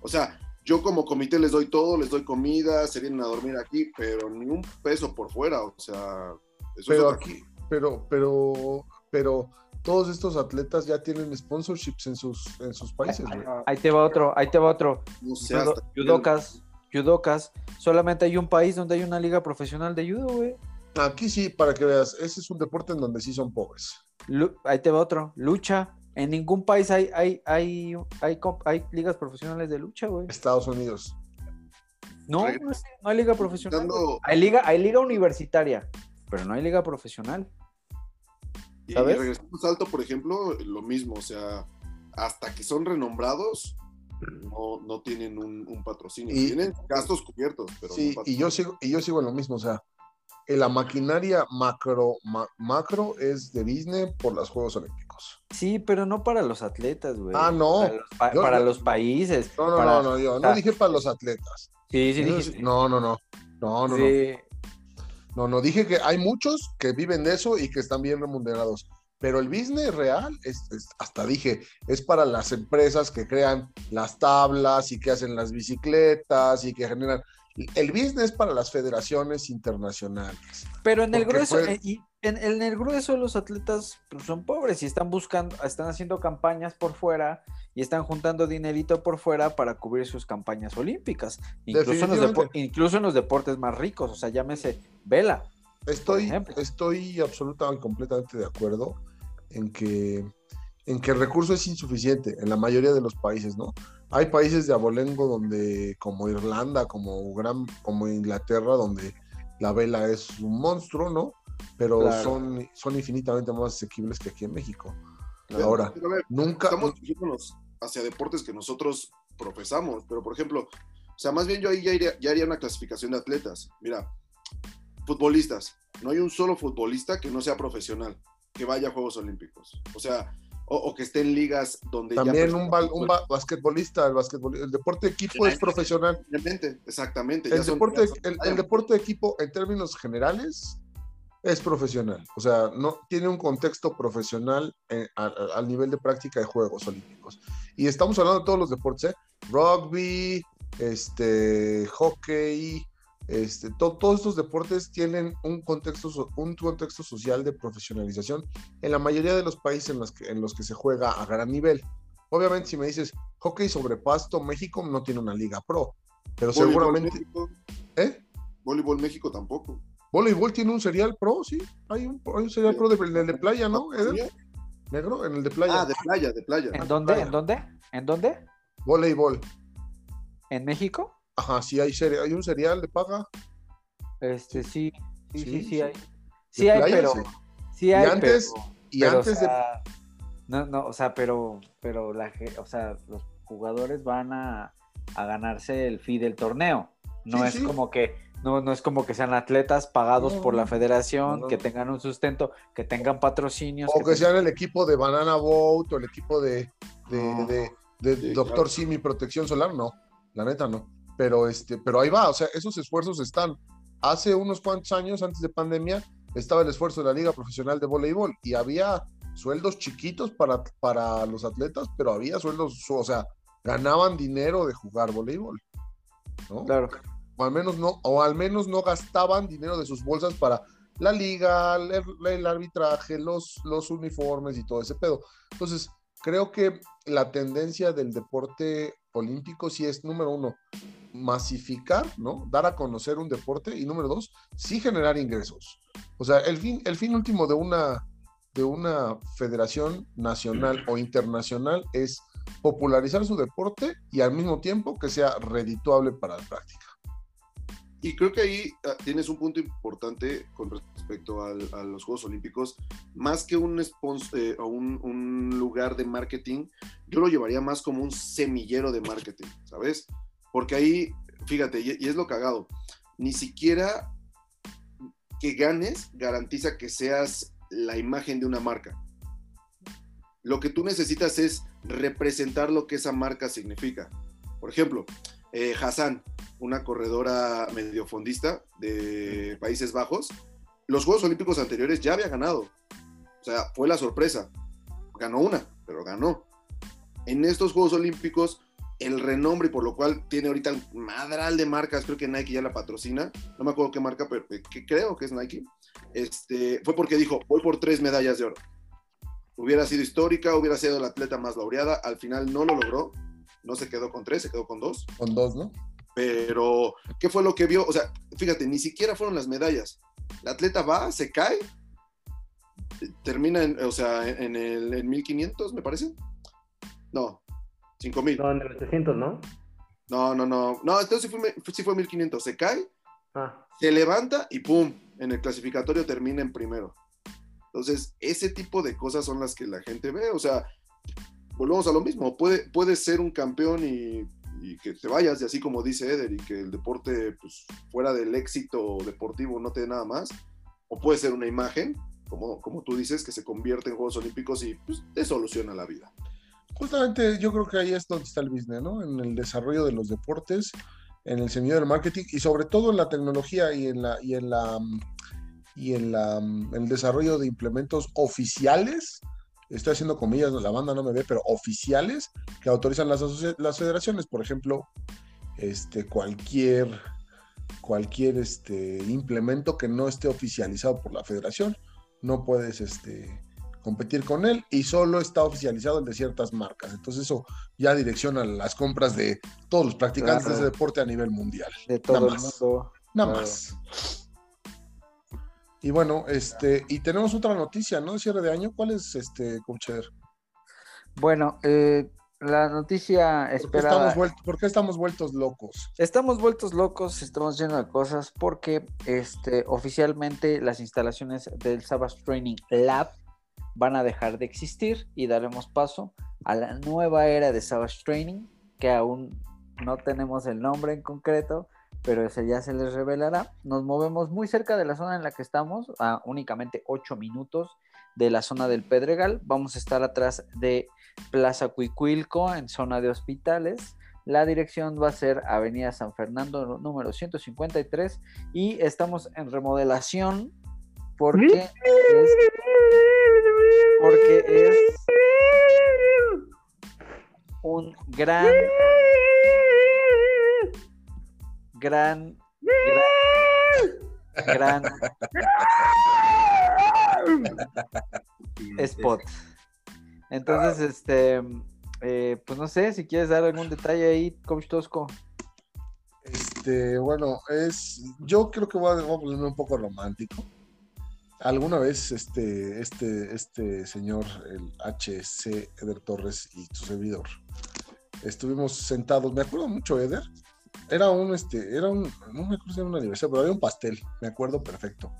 [SPEAKER 5] O sea, yo como comité les doy todo, les doy comida, se vienen a dormir aquí, pero ni un peso por fuera. O sea, eso es
[SPEAKER 4] pero aquí, pero, pero, pero todos estos atletas ya tienen sponsorships en sus, en sus países.
[SPEAKER 1] Ahí te va otro, ahí te va otro.
[SPEAKER 5] No sé,
[SPEAKER 1] Judo-
[SPEAKER 5] hasta-
[SPEAKER 1] Judocas, judocas. Solamente hay un país donde hay una liga profesional de judo, güey.
[SPEAKER 4] Aquí sí, para que veas, ese es un deporte en donde sí son pobres.
[SPEAKER 1] Lu- Ahí te va otro. Lucha. En ningún país hay, hay, hay, hay, hay ligas profesionales de lucha, güey.
[SPEAKER 4] Estados Unidos.
[SPEAKER 1] No, no, es- no hay liga profesional. Hay liga, hay liga universitaria, pero no hay liga profesional.
[SPEAKER 5] Y,
[SPEAKER 1] ¿Sabes?
[SPEAKER 5] y regresamos alto, por ejemplo, lo mismo, o sea, hasta que son renombrados, no, no tienen un, un patrocinio.
[SPEAKER 4] Y-
[SPEAKER 5] tienen gastos cubiertos, pero
[SPEAKER 4] Sí,
[SPEAKER 5] no
[SPEAKER 4] y yo sigo, y yo sigo en lo mismo, o sea, en la maquinaria macro, ma- macro es de Disney por los Juegos Olímpicos.
[SPEAKER 1] Sí, pero no para los atletas, güey.
[SPEAKER 4] Ah, no.
[SPEAKER 1] Para los, pa-
[SPEAKER 4] Yo-
[SPEAKER 1] para
[SPEAKER 4] yo-
[SPEAKER 1] los países.
[SPEAKER 4] No, no,
[SPEAKER 1] para-
[SPEAKER 4] no, no, yo
[SPEAKER 1] o
[SPEAKER 4] no dije para los atletas.
[SPEAKER 1] Sí, sí,
[SPEAKER 4] no, no, no, no, no, no,
[SPEAKER 1] Sí.
[SPEAKER 4] no, no, dije que hay muchos que viven de eso y que están bien remunerados. Pero el business real, es, es- hasta dije, es para las empresas que crean las tablas y que hacen las bicicletas y que generan. El business es para las federaciones internacionales.
[SPEAKER 1] Pero en el grueso,
[SPEAKER 4] fue-
[SPEAKER 1] eh, y en, en el grueso los atletas pues, son pobres y están buscando, están haciendo campañas por fuera y están juntando dinerito por fuera para cubrir sus campañas olímpicas. Incluso en, los incluso en los deportes más ricos, o sea, llámese vela.
[SPEAKER 4] Estoy, estoy absolutamente completamente de acuerdo en que, en que el recurso es insuficiente en la mayoría de los países, ¿no? Hay países de abolengo donde, como Irlanda, como, Gran, como Inglaterra, donde la vela es un monstruo, ¿no? Pero
[SPEAKER 1] Claro.
[SPEAKER 4] son, son infinitamente más asequibles que aquí en México. Ahora,
[SPEAKER 5] pero a ver,
[SPEAKER 4] nunca...
[SPEAKER 5] estamos dirigiéndonos hacia deportes que nosotros profesamos, pero por ejemplo, o sea, más bien yo ahí ya, iría- ya haría una clasificación de atletas. Mira, futbolistas, no hay un solo futbolista que no sea profesional, que vaya a Juegos Olímpicos. O sea, o, o que esté en ligas donde
[SPEAKER 4] También
[SPEAKER 5] ya
[SPEAKER 4] un, bal- un ba- basquetbolista, el basquetbol, el deporte de equipo es profesional.
[SPEAKER 5] Exactamente,
[SPEAKER 4] El
[SPEAKER 5] son-
[SPEAKER 4] deporte,
[SPEAKER 5] son-
[SPEAKER 4] el, el deporte de equipo, en términos generales, es profesional. O sea, no tiene un contexto profesional eh, a- a- al nivel de práctica de Juegos Olímpicos. Y estamos hablando de todos los deportes, ¿eh? Rugby, este, hockey, este, to- todos estos deportes tienen un contexto, un contexto social de profesionalización en la mayoría de los países en los, que, en los que se juega a gran nivel. Obviamente, si me dices hockey sobre pasto, México no tiene una liga pro, pero
[SPEAKER 5] Voleibol
[SPEAKER 4] seguramente...
[SPEAKER 5] México,
[SPEAKER 4] ¿Eh?
[SPEAKER 5] Voleibol México tampoco.
[SPEAKER 4] Voleibol tiene un serial pro, sí. Hay un, hay un serial pro de, en el de playa, ¿no? Eder? Negro, en el de playa.
[SPEAKER 5] Ah, de playa, de playa.
[SPEAKER 1] ¿En dónde? ¿En dónde? ¿En dónde?
[SPEAKER 4] Voleibol.
[SPEAKER 1] ¿En México?
[SPEAKER 4] Ajá, sí, hay, seri- hay un serial de paga.
[SPEAKER 1] Este, sí, sí, sí,
[SPEAKER 4] Sí,
[SPEAKER 1] sí,
[SPEAKER 4] sí.
[SPEAKER 1] hay. Sí hay,
[SPEAKER 4] playa,
[SPEAKER 1] pero...
[SPEAKER 4] sí.
[SPEAKER 1] Sí hay,
[SPEAKER 4] antes-
[SPEAKER 1] pero...
[SPEAKER 4] Y
[SPEAKER 1] pero,
[SPEAKER 4] antes
[SPEAKER 1] o sea, No, no, o sea, pero, pero la, o sea, los jugadores van a, a ganarse el fee del torneo. No
[SPEAKER 4] Sí,
[SPEAKER 1] es
[SPEAKER 4] sí.
[SPEAKER 1] como que, no, no es como que sean atletas pagados
[SPEAKER 4] No,
[SPEAKER 1] por la federación,
[SPEAKER 4] no.
[SPEAKER 1] que tengan un sustento, que tengan patrocinios.
[SPEAKER 4] o que
[SPEAKER 1] tengan-
[SPEAKER 4] sean el equipo de Banana Boat o el equipo de, de,
[SPEAKER 1] No.
[SPEAKER 4] de- de
[SPEAKER 5] Sí,
[SPEAKER 4] Doctor
[SPEAKER 5] claro.
[SPEAKER 4] Simi Protección Solar, no. La neta, no. Pero, este, pero ahí va, o sea, esos esfuerzos están. Hace unos cuantos años, antes de pandemia, estaba el esfuerzo de la Liga Profesional de Voleibol y había sueldos chiquitos para, para los atletas, pero había sueldos, o sea, ganaban dinero de jugar voleibol. ¿no?
[SPEAKER 1] Claro.
[SPEAKER 4] o al menos no, o al menos no gastaban dinero de sus bolsas para la liga, el, el arbitraje, los, los uniformes y todo ese pedo. Entonces, creo que la tendencia del deporte olímpico sí es, número uno, masificar, ¿no? Dar a conocer un deporte y número dos, sí generar ingresos. O sea, el fin, el fin último de una, de una federación nacional o internacional es popularizar su deporte y al mismo tiempo que sea redituable para la práctica.
[SPEAKER 5] Y creo que ahí ah, tienes un punto importante con respecto al- a los Juegos Olímpicos. Más que un, spons- eh, un lugar de marketing, yo lo llevaría más como un semillero de marketing, ¿sabes? Porque ahí, fíjate, y, es lo cagado, ni siquiera que ganes garantiza que seas la imagen de una marca. Lo que tú necesitas es representar lo que esa marca significa. Por ejemplo, eh, Hassan, una corredora medio fondista de Países Bajos, los Juegos Olímpicos anteriores ya había ganado. O sea, fue la sorpresa. Ganó una, pero ganó. En estos Juegos Olímpicos, el renombre, y por lo cual tiene ahorita un madral de marcas, creo que Nike ya la patrocina, no me acuerdo qué marca, pero eh, que creo que es Nike, este, fue porque dijo, voy por tres medallas de oro. Hubiera sido histórica, hubiera sido la atleta más laureada, al final no lo logró, no se quedó con tres, se quedó con dos,
[SPEAKER 4] Con dos, ¿no?
[SPEAKER 5] pero ¿qué fue lo que vio? O sea, fíjate, ni siquiera fueron las medallas. La atleta va, se cae, termina en, o sea, en, el, en 1500, me parece. No, 5000.
[SPEAKER 3] No, en el 800, ¿no?
[SPEAKER 5] No, no, no. No, entonces sí fue, sí fue 1500. Se cae,
[SPEAKER 3] Ah,
[SPEAKER 5] se levanta y ¡pum! En el clasificatorio termina en primero. Entonces, ese tipo de cosas son las que la gente ve. O sea, volvemos a lo mismo. Puede, puedes ser un campeón y, y que te vayas, y así como dice Eder, y que el deporte, pues, fuera del éxito deportivo no te dé nada más. O puede ser una imagen, como, como tú dices, que se convierte en Juegos Olímpicos y pues, te soluciona la vida.
[SPEAKER 4] Justamente yo creo que ahí es donde está el business, ¿no? En el desarrollo de los deportes, en el sentido del marketing y sobre todo en la tecnología y en la y en la mm, y en la mm, el desarrollo de implementos oficiales. Estoy haciendo comillas, la banda no me ve, pero oficiales que autorizan las, las federaciones, por ejemplo, este cualquier cualquier este implemento que no esté oficializado por la federación, no puedes este competir con él y solo está oficializado el de ciertas marcas. Entonces eso ya direcciona las compras de todos los practicantes
[SPEAKER 1] Claro.
[SPEAKER 4] de ese deporte a nivel mundial.
[SPEAKER 1] De todo
[SPEAKER 4] Nada
[SPEAKER 1] el
[SPEAKER 4] más.
[SPEAKER 1] mundo.
[SPEAKER 4] Nada
[SPEAKER 1] Claro.
[SPEAKER 4] más. Y bueno, este, y tenemos otra noticia, ¿no? De cierre de año. ¿Cuál es este, Coach Eder?
[SPEAKER 1] Bueno, eh, la noticia
[SPEAKER 4] ¿Por qué,
[SPEAKER 1] esperada.
[SPEAKER 4] estamos por qué estamos vueltos locos?
[SPEAKER 1] Estamos vueltos locos, estamos llenos de cosas porque este, oficialmente las instalaciones del Savage Training Lab van a dejar de existir y daremos paso a la nueva era de Savage Training, que aún no tenemos el nombre en concreto, pero ese ya se les revelará. Nos movemos muy cerca de la zona en la que estamos, a únicamente 8 minutos de la zona del Pedregal. Vamos a estar atrás de Plaza Cuicuilco, en zona de hospitales. La dirección va a ser Avenida San Fernando, número 153, y estamos en remodelación porque es, porque es un gran, gran, gran, gran spot. Entonces, este, eh, pues no sé si quieres dar algún detalle ahí, Coach Tosco.
[SPEAKER 4] Este, bueno, es. Yo creo que voy a, voy a ponerme un poco romántico. Alguna vez este, este, este señor, el HC Eder Torres y su servidor, estuvimos sentados, me acuerdo mucho, Eder. Era un, este, era un, no me acuerdo si era un aniversario, pero había un pastel, me acuerdo perfecto.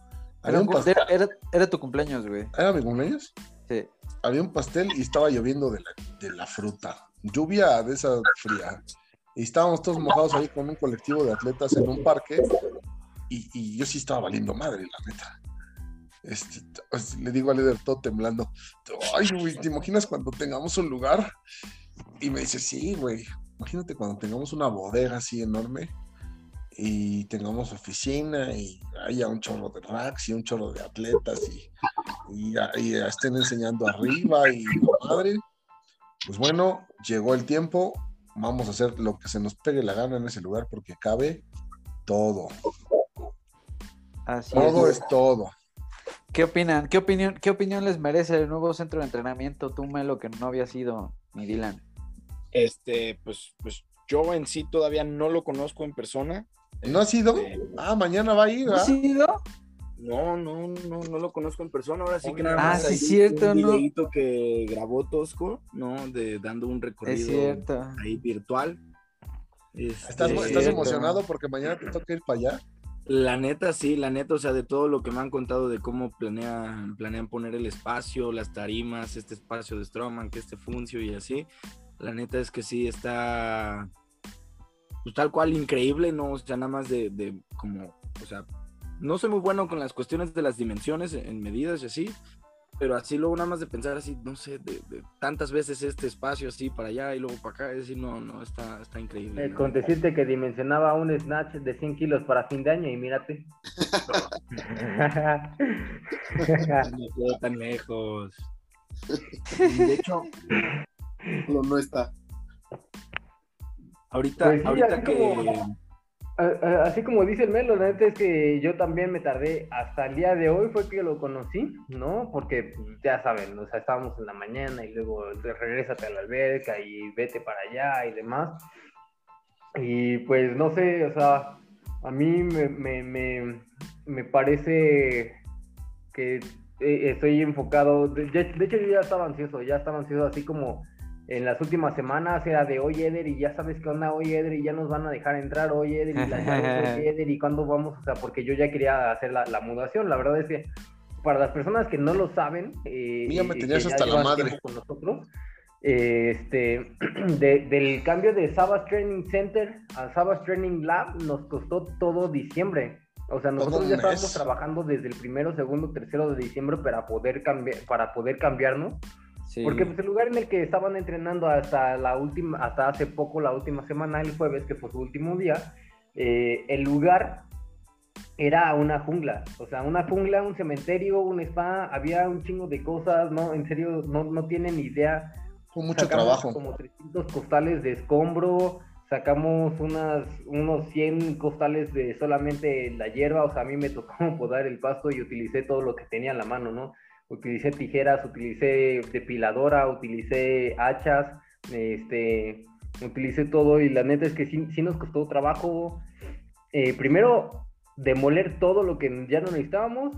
[SPEAKER 4] Había
[SPEAKER 1] Era,
[SPEAKER 4] un pastel.
[SPEAKER 1] era- era tu cumpleaños, güey.
[SPEAKER 4] ¿Era mi cumpleaños?
[SPEAKER 1] Sí.
[SPEAKER 4] Había un pastel y estaba lloviendo de la, de la fruta. Lluvia de esa fría. Y estábamos todos mojados ahí con un colectivo de atletas en un parque. Y, y yo sí estaba valiendo madre, la neta. Este, pues, le digo a líder todo temblando. Ay, güey, ¿te imaginas cuando tengamos un lugar? Y me dice, sí, güey. Imagínate cuando tengamos una bodega así enorme y tengamos oficina y haya un chorro de racks y un chorro de atletas y, y, y estén enseñando arriba y madre. Pues bueno, llegó el tiempo. Vamos a hacer lo que se nos pegue la gana en ese lugar porque cabe todo.
[SPEAKER 1] Así
[SPEAKER 4] Todo
[SPEAKER 1] es.
[SPEAKER 4] es todo.
[SPEAKER 1] ¿Qué opinan? ¿Qué opinión, ¿Qué opinión les merece el nuevo centro de entrenamiento? Tú, Melo, que no había sido ni Dylan.
[SPEAKER 2] Este, pues, pues yo en sí todavía no lo conozco en persona.
[SPEAKER 4] ¿No ha sido?
[SPEAKER 2] Este,
[SPEAKER 4] Ah, mañana va a ir,
[SPEAKER 1] ¿Ha
[SPEAKER 4] ¿verdad?
[SPEAKER 1] sido?
[SPEAKER 2] No, no, no, no lo conozco en persona. Ahora sí que nada
[SPEAKER 1] Ah,
[SPEAKER 2] más.
[SPEAKER 1] sí,
[SPEAKER 2] ahí
[SPEAKER 1] cierto,
[SPEAKER 2] un
[SPEAKER 1] ¿no?
[SPEAKER 2] que grabó Tosco, ¿no? De dando un recorrido
[SPEAKER 1] Es cierto.
[SPEAKER 2] ahí virtual. Este,
[SPEAKER 4] ¿Estás,
[SPEAKER 1] Sí,
[SPEAKER 4] estás emocionado porque mañana te toca ir para allá?
[SPEAKER 2] La neta, sí, la neta, o sea, de todo lo que me han contado de cómo planean, planean poner el espacio, las tarimas, este espacio de Stroman, que este funcio y así. La neta es que sí está pues, tal cual increíble, ¿no? O sea, nada más de, de como, o sea, no soy muy bueno con las cuestiones de las dimensiones en medidas y así, pero así luego nada más de pensar así, no sé, de, de tantas veces este espacio así para allá y luego para acá, es decir, no, no, está, está increíble.
[SPEAKER 3] Eh,
[SPEAKER 2] ¿no?
[SPEAKER 3] con decirte que dimensionaba un snatch de 100 kilos para fin de año y mírate.
[SPEAKER 2] No quedó tan lejos. De hecho,
[SPEAKER 5] No, no está.
[SPEAKER 2] ahorita,
[SPEAKER 3] Pues sí,
[SPEAKER 2] ahorita que
[SPEAKER 3] como- Así como dice el Melo, la neta es que yo también me tardé hasta el día de hoy fue que lo conocí, ¿no? Porque pues, ya saben, o sea, estábamos en la mañana y luego te- regrésate a la alberca y vete para allá y demás. Y pues no sé, o sea, a mí me, me, me, me parece que eh, estoy enfocado, de, de hecho yo ya estaba ansioso, ya estaba ansioso así como en las últimas semanas era de oye Eder y ya sabes qué onda, oye Eder y ya nos van a dejar entrar, oye Eder y las llaves, oye Eder y cuándo vamos, o sea, porque yo ya quería hacer la, la mudación, la verdad es que para las personas que no lo saben, eh,
[SPEAKER 4] Mira, me
[SPEAKER 3] y
[SPEAKER 4] tenías hasta la madre.
[SPEAKER 3] con nosotros, eh, este, de- del cambio de Sabas Training Center a Sabas Training Lab nos costó todo diciembre. O sea, nosotros ya estábamos
[SPEAKER 4] mes.
[SPEAKER 3] trabajando desde el primero, segundo, tercero de diciembre para poder cambiar, para poder cambiarnos.
[SPEAKER 1] Sí.
[SPEAKER 3] Porque pues, el lugar en el que estaban entrenando hasta la última, hasta hace poco, la última semana, el jueves, que fue su último día, eh, el lugar era una jungla, o sea, una jungla, un cementerio, un spa, había un chingo de cosas, no, en serio, no, no tienen idea.
[SPEAKER 4] Fue mucho
[SPEAKER 3] Sacamos
[SPEAKER 4] trabajo.
[SPEAKER 3] Como 300 costales de escombro, sacamos unas, unos 100 costales de solamente la hierba, o sea, a mí me tocó podar el pasto y utilicé todo lo que tenía en la mano, ¿no? Utilicé tijeras, utilicé depiladora, utilicé hachas, este, utilicé todo y la neta es que sí, sí nos costó trabajo. eh, primero, demoler todo lo que ya no necesitábamos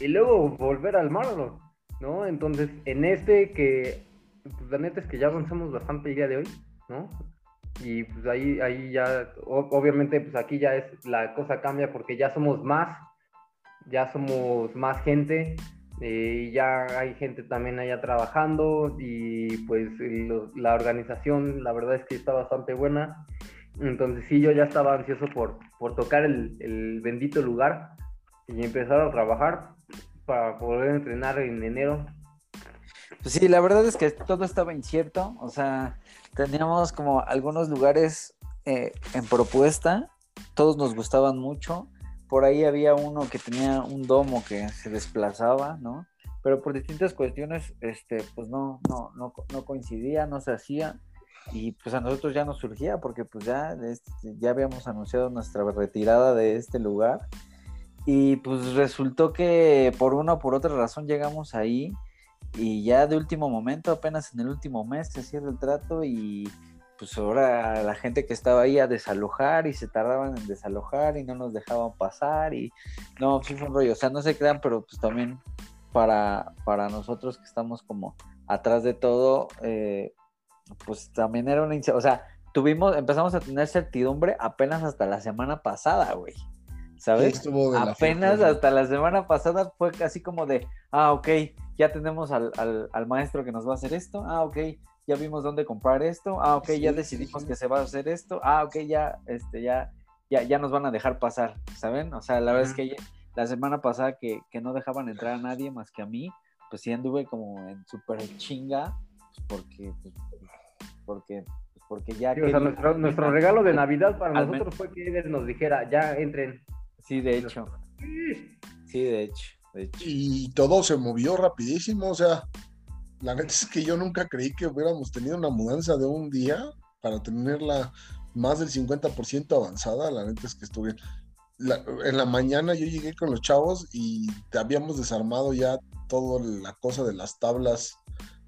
[SPEAKER 3] y luego volver al mármol, ¿no? Entonces, en este que, pues, la neta es que ya avanzamos bastante el día de hoy, ¿no? Y pues ahí, ahí ya, obviamente, pues aquí ya es, la cosa cambia porque ya somos más, ya somos más gente, eh, ya hay gente también allá trabajando y pues la organización, la verdad es que está bastante buena. Entonces sí, yo ya estaba ansioso por, por tocar el, el bendito lugar y empezar a trabajar. para poder entrenar en enero.
[SPEAKER 1] Pues sí, la verdad es que todo estaba incierto, o sea, teníamos como algunos lugares eh, en propuesta, todos nos gustaban mucho, por ahí había uno que tenía un domo que se desplazaba, ¿no? Pero por distintas cuestiones, este, pues no, no, no, no coincidía, no se hacía, y pues a nosotros ya nos surgía, porque pues ya, este, ya habíamos anunciado nuestra retirada de este lugar, y pues resultó que por una o por otra razón llegamos ahí, y ya de último momento, apenas en el último mes se cierra el trato y pues ahora la gente que estaba ahí a desalojar y se tardaban en desalojar y no nos dejaban pasar y no, sí fue un rollo, o sea, no se crean, pero pues también para, para nosotros que estamos como atrás de todo, eh, pues también era una, o sea, tuvimos, empezamos a tener certidumbre apenas hasta la semana pasada, güey. ¿Sabes? Apenas hasta la semana pasada fue casi como de, ah, ok, ya tenemos al, al, maestro que nos va a hacer esto, ah, ok, ya vimos dónde comprar esto, ah, ok, ya decidimos que se va a hacer esto, ah, ok, ya, este, ya, ya, ya nos van a dejar pasar, ¿saben? O sea, la verdad es que la semana pasada que, que, no dejaban entrar a nadie más que a mí, pues sí anduve como en súper chinga, pues, porque, pues, porque, pues, porque ya...
[SPEAKER 3] nuestro, nuestro, regalo de Navidad para nosotros fue que Eder nos dijera, ya entren.
[SPEAKER 1] Sí, de hecho. Sí, de hecho.
[SPEAKER 4] Y todo se movió rapidísimo, o sea, la neta es que yo nunca creí que hubiéramos tenido una mudanza de un día para tenerla más del 50% avanzada, la neta es que estuve... en la mañana yo llegué con los chavos y habíamos desarmado ya toda la cosa de las tablas.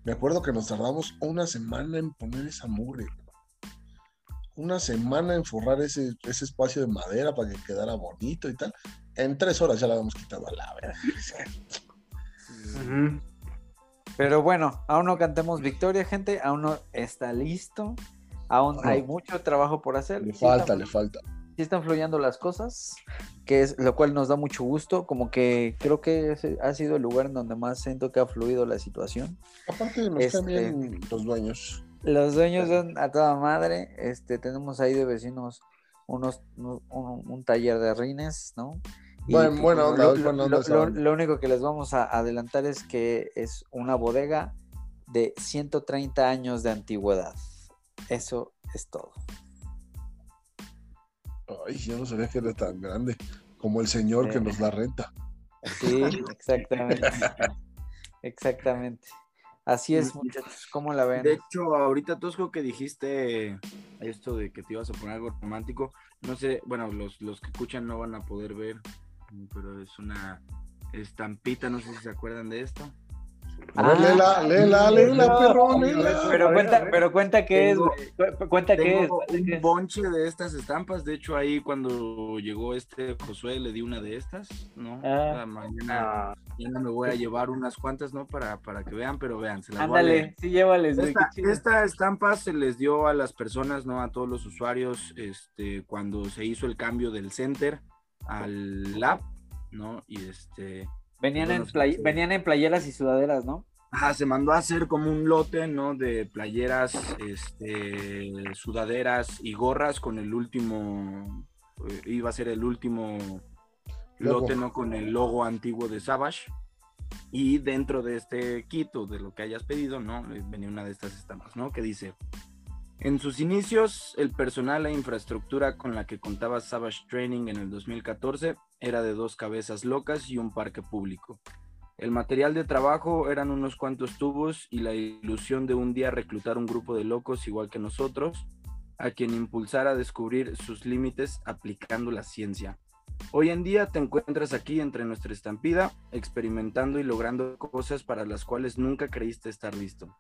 [SPEAKER 4] Me acuerdo que nos tardamos una semana en poner esa mugre. Una semana en forrar ese, ese espacio de madera para que quedara bonito y tal en tres horas ya la habíamos quitado a la verdad.
[SPEAKER 1] Pero bueno, aún no cantemos victoria, gente, aún no está listo, aún hay mucho trabajo por hacer.
[SPEAKER 4] Le falta, le falta.
[SPEAKER 1] Sí están fluyendo las cosas, que es lo cual nos da mucho gusto, como que creo que ha sido el lugar en donde más siento que ha fluido la situación.
[SPEAKER 4] Aparte nos este, los dueños.
[SPEAKER 1] Los dueños son a toda madre, este, tenemos ahí de vecinos unos, un, taller de rines, ¿no?
[SPEAKER 4] Bueno, bueno,
[SPEAKER 1] lo, único que les vamos a adelantar es que es una bodega de 130 años de antigüedad. Eso es todo.
[SPEAKER 4] Ay, yo no sabía que era tan grande como el señor que nos la renta.
[SPEAKER 1] Sí, exactamente. exactamente. Así es, muchachos, ¿cómo la ven?
[SPEAKER 2] De hecho, ahorita Tosco que dijiste esto de que te ibas a poner algo romántico, no sé, bueno, los, los que escuchan no van a poder ver, pero es una estampita, no sé si se acuerdan de esto.
[SPEAKER 4] A ver, léela, léela, léela,
[SPEAKER 1] Pero cuenta, pero cuenta qué es, Cuenta qué es.
[SPEAKER 2] Un bonche de estas estampas. De hecho, ahí cuando llegó este Josué le di una de estas, ¿no? Ah. mañana, mañana, me voy a llevar unas cuantas, ¿no? Para, para que vean, pero vean, se las
[SPEAKER 1] Ándale, sí, llévales.
[SPEAKER 2] Esta, esta estampa se les dio a las personas, ¿no? A todos los usuarios, este, cuando se hizo el cambio del center al lab, ¿no? Y este
[SPEAKER 1] Venían, en venían en playeras y sudaderas, ¿no?
[SPEAKER 2] Ajá, se mandó a hacer como un lote, ¿no? De playeras, este, sudaderas y gorras con el último, eh, iba a ser el último lote, ¿no? Con el logo antiguo de Savage. Y dentro de este kit o de lo que hayas pedido, ¿no? Eh, venía una de estas estampas, ¿no? Que dice, en sus inicios, el personal e infraestructura con la que contaba Savage Training en el 2014 era de dos cabezas locas y un parque público. El material de trabajo eran unos cuantos tubos y la ilusión de un día reclutar un grupo de locos igual que nosotros, a quien impulsara a descubrir sus límites aplicando la ciencia. Hoy en día te encuentras aquí entre nuestra estampida, experimentando y logrando cosas para las cuales nunca creíste estar listo.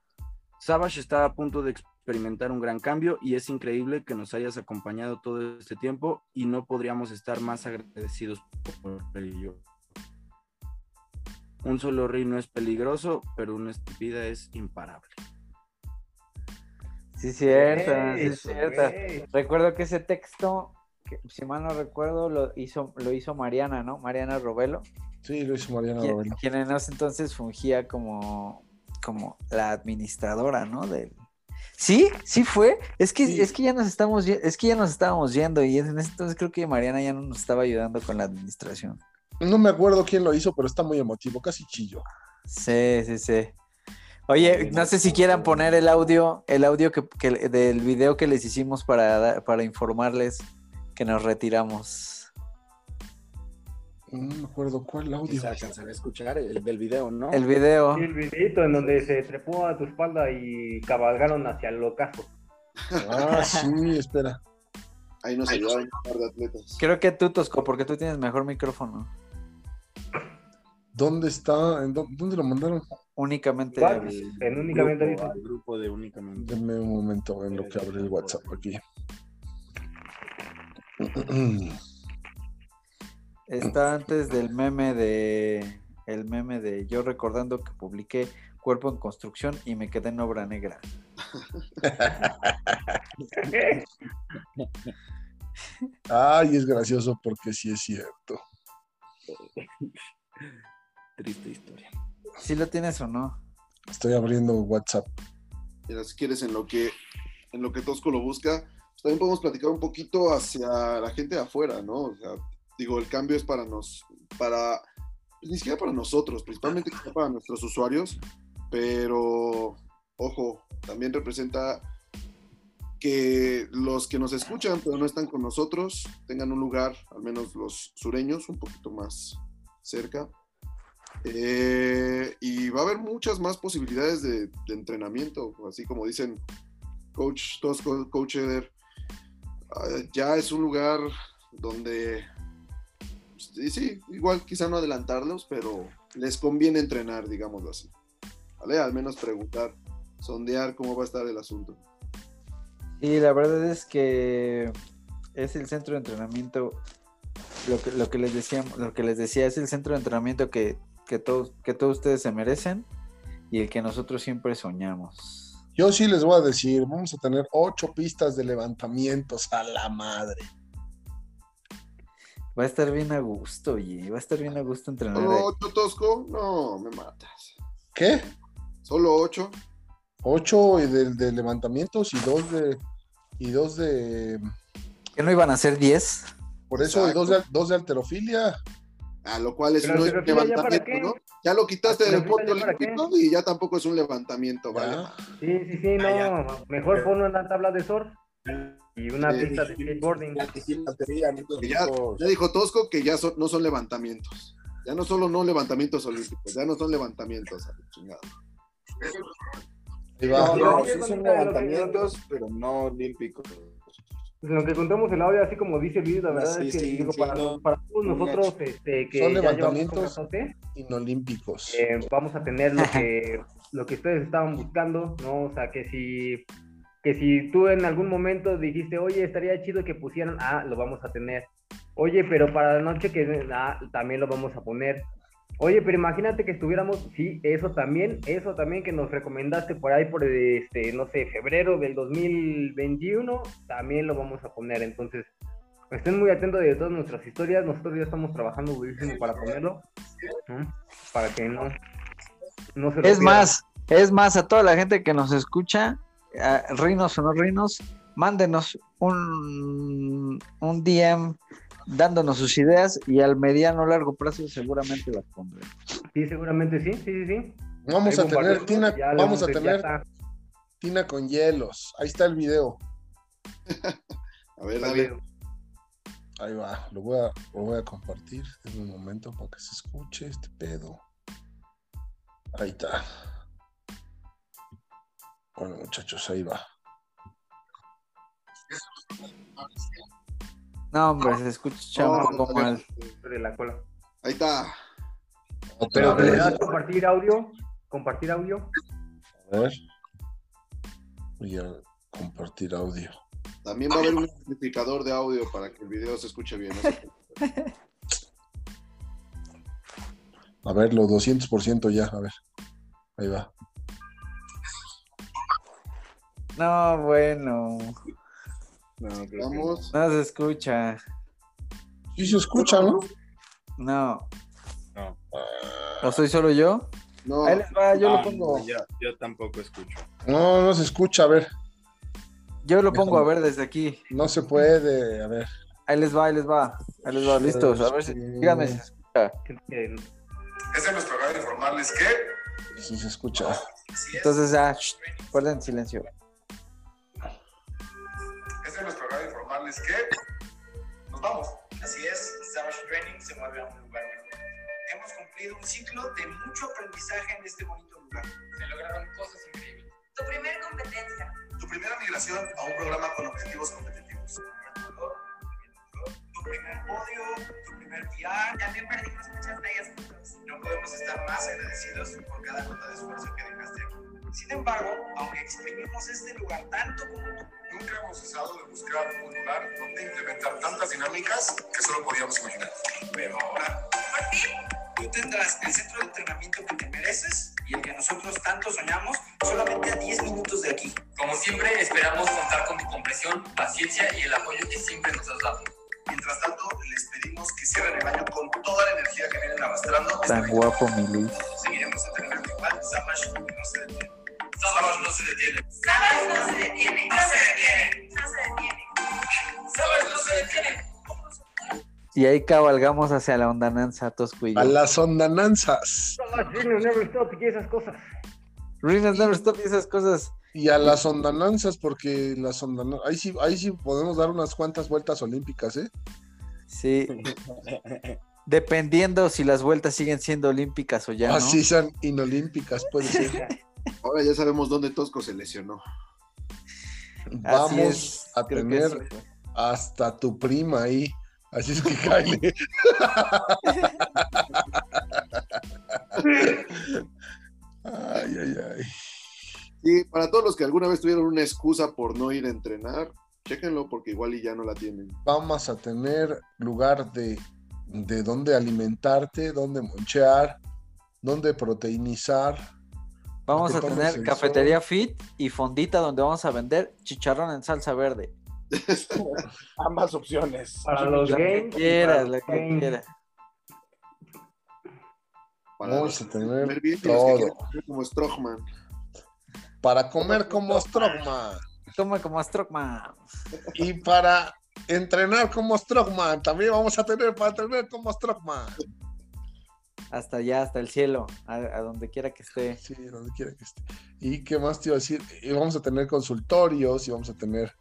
[SPEAKER 2] Savage está a punto de experimentar un gran cambio y es increíble que nos hayas acompañado todo este tiempo y no podríamos estar más agradecidos por ello. Un solo no es peligroso, pero una estúpida es imparable.
[SPEAKER 1] Sí, cierto, sí, cierto. Recuerdo que ese texto, si mal no recuerdo, lo hizo, lo hizo Mariana, ¿no? Mariana Robelo.
[SPEAKER 4] Sí, lo hizo Mariana Robelo.
[SPEAKER 1] Quien en ese entonces fungía como como la administradora, ¿no? Del... Sí, sí fue. Es que, es que ya nos estamos, es que ya nos estábamos yendo y en ese entonces creo que Mariana ya no nos estaba ayudando con la administración.
[SPEAKER 4] No me acuerdo quién lo hizo, pero está muy emotivo, casi chillo.
[SPEAKER 1] Sí, sí, sí. Oye, no sé si quieran poner el audio, el audio que, que- del video que les hicimos para, para informarles que nos retiramos.
[SPEAKER 4] No me acuerdo cuál audio.
[SPEAKER 2] se alcanzará a escuchar el del video, ¿no?
[SPEAKER 1] El video.
[SPEAKER 3] Sí, el videito en donde se trepó a tu espalda y cabalgaron hacia el ocaso.
[SPEAKER 4] Ah, sí, espera.
[SPEAKER 5] Ahí nos ayudaron un par de atletas.
[SPEAKER 1] Creo que tú, Tosco, porque tú tienes mejor micrófono.
[SPEAKER 4] ¿Dónde está? ¿En dó- ¿Dónde lo mandaron?
[SPEAKER 1] Únicamente.
[SPEAKER 3] En únicamente
[SPEAKER 2] grupo, al grupo de únicamente.
[SPEAKER 4] Denme un momento en lo que abre el WhatsApp aquí.
[SPEAKER 1] Está antes del meme de. El meme de yo recordando que publiqué Cuerpo en Construcción y me quedé en obra negra.
[SPEAKER 4] Ay, es gracioso porque sí es cierto.
[SPEAKER 2] Triste historia.
[SPEAKER 1] ¿Sí lo tienes o no?
[SPEAKER 4] Estoy abriendo WhatsApp.
[SPEAKER 5] Mira, si quieres, en lo que, en lo que Tosco lo busca, pues también podemos platicar un poquito hacia la gente de afuera, ¿no? O sea, digo, el cambio es para nos, para, pues, ni siquiera para nosotros, principalmente para nuestros usuarios, pero, ojo, también representa que los que nos escuchan pero no están con nosotros tengan un lugar, al menos los sureños, un poquito más cerca. Eh, y va a haber muchas más posibilidades de, de entrenamiento, así como dicen Coach Tosco, Coach Eder. ah, ya es un lugar donde, sí, sí, igual quizá no adelantarlos, pero les conviene entrenar, digámoslo así. ¿Vale? Al menos preguntar, sondear cómo va a estar el asunto.
[SPEAKER 1] Y la verdad es que es el centro de entrenamiento. Lo que, lo que les decía, lo que les decía es el centro de entrenamiento que, que todos, que todos ustedes se merecen y el que nosotros siempre soñamos.
[SPEAKER 4] Yo sí les voy a decir, vamos a tener ocho pistas de levantamientos a la madre.
[SPEAKER 1] Va a estar bien a gusto, oye. Va a estar bien a gusto entrenar.
[SPEAKER 5] ¿Solo ocho, Tosco? No, me matas.
[SPEAKER 4] ¿Qué?
[SPEAKER 5] ¿Solo ocho?
[SPEAKER 4] Ocho de, de levantamientos y dos de. Y dos de.
[SPEAKER 1] ¿Que no iban a ser 10?
[SPEAKER 4] Por eso, y dos de, dos de alterofilia.
[SPEAKER 5] A lo cual es,
[SPEAKER 3] Pero
[SPEAKER 5] no
[SPEAKER 3] ¿ya para
[SPEAKER 5] levantamiento,
[SPEAKER 3] qué?
[SPEAKER 5] ¿no? Ya lo quitaste del deporte
[SPEAKER 3] ¿ya qué?
[SPEAKER 5] olímpico y ya tampoco es un levantamiento, ¿vale?
[SPEAKER 4] Ya.
[SPEAKER 3] Sí, sí, sí, no.
[SPEAKER 2] Ah,
[SPEAKER 3] Mejor pon una tabla de surf y una
[SPEAKER 5] Sí,
[SPEAKER 3] pista de skateboarding.
[SPEAKER 2] Ya
[SPEAKER 5] dijo Tosco que ya son- no son levantamientos. Ya no solo no levantamientos olímpicos, ya no son levantamientos.
[SPEAKER 2] No, no,
[SPEAKER 3] Sí,
[SPEAKER 2] son levantamientos, pero no olímpicos.
[SPEAKER 3] Pues lo que contamos el audio, así como dice el video, la verdad
[SPEAKER 2] Sí,
[SPEAKER 3] es que
[SPEAKER 2] sí,
[SPEAKER 3] digo,
[SPEAKER 2] sí,
[SPEAKER 3] para,
[SPEAKER 2] no.
[SPEAKER 3] para todos nosotros este, que
[SPEAKER 4] Son levantamientos. Inolímpicos.
[SPEAKER 3] eh, vamos a tener lo que, lo que ustedes estaban buscando, ¿no? O sea, que si, que si tú en algún momento dijiste, oye, estaría chido que pusieran, ah, lo vamos a tener. Oye, pero para la noche que, ah, también lo vamos a poner. Oye, pero imagínate que estuviéramos, sí, eso también, eso también que nos recomendaste por ahí por este, no sé, febrero del 2021, también lo vamos a poner. Entonces, estén muy atentos de todas nuestras historias. Nosotros ya estamos trabajando durísimo para ponerlo, para que no, no se lo
[SPEAKER 1] Es
[SPEAKER 3] pierdan.
[SPEAKER 1] más, es más, a toda la gente que nos escucha, a reinos o no reinos, mándenos un, un DM dándonos sus ideas y al mediano o largo plazo seguramente las pondré.
[SPEAKER 3] Sí, seguramente sí, sí, sí, sí.
[SPEAKER 4] Vamos a tener tina, vamos a tener tina con hielos. Ahí está el video.
[SPEAKER 5] A ver, David.
[SPEAKER 3] bien.
[SPEAKER 4] Ahí va. Lo voy a, lo voy a compartir en un momento para que se escuche este pedo. Ahí está. Bueno, muchachos, ahí va.
[SPEAKER 1] No, hombre, se escucha
[SPEAKER 5] No,
[SPEAKER 1] un poco
[SPEAKER 5] no,
[SPEAKER 1] mal.
[SPEAKER 3] de la cola.
[SPEAKER 5] Ahí está.
[SPEAKER 4] Otra
[SPEAKER 3] Pero le das compartir audio, compartir audio.
[SPEAKER 4] A ver. Voy a compartir audio.
[SPEAKER 5] También va a haber un amplificador de audio para que el video se escuche bien. no.
[SPEAKER 4] A verlo, 200% ya. A ver. Ahí va.
[SPEAKER 1] No, bueno,
[SPEAKER 2] No.
[SPEAKER 5] Vamos.
[SPEAKER 1] no se escucha.
[SPEAKER 4] Sí se escucha, ¿no?
[SPEAKER 1] No,
[SPEAKER 2] No.
[SPEAKER 1] ¿o soy solo yo?
[SPEAKER 5] No,
[SPEAKER 1] Ahí les va, yo
[SPEAKER 2] Ah,
[SPEAKER 1] lo pongo,
[SPEAKER 2] no, yo, yo tampoco escucho.
[SPEAKER 4] No, no se escucha. A ver.
[SPEAKER 1] yo lo pongo a ver desde aquí.
[SPEAKER 4] No se puede. A ver.
[SPEAKER 1] Ahí les va, ahí les va, ahí les va, listos. A ver si, díganme si,
[SPEAKER 3] Siento que-
[SPEAKER 7] Es de nuestro agrado informarles que
[SPEAKER 4] Sí se escucha.
[SPEAKER 1] Entonces shh, guarden silencio.
[SPEAKER 7] Informarles que nos vamos.
[SPEAKER 8] Así es, Savage Training se mueve a un lugar mejor. Hemos cumplido un ciclo de mucho aprendizaje en este bonito lugar.
[SPEAKER 6] Se lograron cosas increíbles.
[SPEAKER 9] Tu primer competencia.
[SPEAKER 7] Tu primera migración a un programa con objetivos competitivos.
[SPEAKER 8] Tu primer podio, tu primer PR.
[SPEAKER 9] También perdimos muchas bellas juntos.
[SPEAKER 8] No podemos estar más agradecidos por cada gota de esfuerzo que dejaste aquí. Sin embargo, aunque exprimimos este lugar tanto como tú,
[SPEAKER 7] Nunca hemos cesado de buscar un lugar donde implementar tantas dinámicas que solo podíamos imaginar.
[SPEAKER 8] pero ahora
[SPEAKER 9] Por fin,
[SPEAKER 8] tú tendrás el centro de entrenamiento que te mereces y el que nosotros tanto soñamos solamente a 10 minutos de aquí.
[SPEAKER 6] Como siempre, esperamos contar con tu comprensión, paciencia y el apoyo que siempre nos has dado.
[SPEAKER 7] Mientras tanto, les pedimos que cierren el año con toda la energía que vienen arrastrando.
[SPEAKER 1] Tan guapo, mi Luis.
[SPEAKER 8] Seguiremos entrenando igual, Samash no se detiene.
[SPEAKER 6] No se detiene.
[SPEAKER 9] Sabes no se detiene. No se detiene. No se detiene.
[SPEAKER 6] Sábado no se detiene.
[SPEAKER 1] Y ahí cabalgamos hacia la ondananza, Tosco y yo.
[SPEAKER 4] A las ondananzas.
[SPEAKER 3] Training Never Stop y esas cosas.
[SPEAKER 1] Ruinas Never Stop y esas cosas.
[SPEAKER 4] Y a las ondananzas, porque las ondananzas. Ahí sí, ahí sí podemos dar unas cuantas vueltas olímpicas, ¿eh?
[SPEAKER 1] Sí. Dependiendo si las vueltas siguen siendo olímpicas o ya, ¿no?
[SPEAKER 4] Así sean inolímpicas, puede ser.
[SPEAKER 5] Ahora ya sabemos dónde Tosco se lesionó.
[SPEAKER 4] Vamos a tener
[SPEAKER 1] sí
[SPEAKER 4] hasta tu prima ahí. Así es que cáele. Ay, ay, ay.
[SPEAKER 5] Y para todos los que alguna vez tuvieron una excusa por no ir a entrenar, chéquenlo porque igual y ya no la tienen.
[SPEAKER 4] Vamos a tener lugar de, de dónde alimentarte, dónde monchear, dónde proteinizar.
[SPEAKER 1] Vamos
[SPEAKER 4] que
[SPEAKER 1] a tener cafetería fit y fondita donde vamos a vender chicharrón en salsa verde.
[SPEAKER 2] Ambas opciones.
[SPEAKER 3] Para los
[SPEAKER 1] Lo que
[SPEAKER 3] games.
[SPEAKER 1] quieras,
[SPEAKER 3] para
[SPEAKER 1] lo
[SPEAKER 3] los
[SPEAKER 1] que
[SPEAKER 3] games.
[SPEAKER 1] quieras.
[SPEAKER 5] Para
[SPEAKER 4] Vamos a tener
[SPEAKER 5] bien que
[SPEAKER 4] todo.
[SPEAKER 5] como.
[SPEAKER 4] Para comer como Strockman.
[SPEAKER 1] Toma como Strockman.
[SPEAKER 4] Y para entrenar como Strockman. También vamos a tener para entrenar como Strockman.
[SPEAKER 1] Hasta allá, hasta el cielo, a, a donde quiera que esté.
[SPEAKER 4] Sí, donde quiera que esté. ¿Y qué más te iba a decir? Y vamos a tener consultorios y vamos a tener.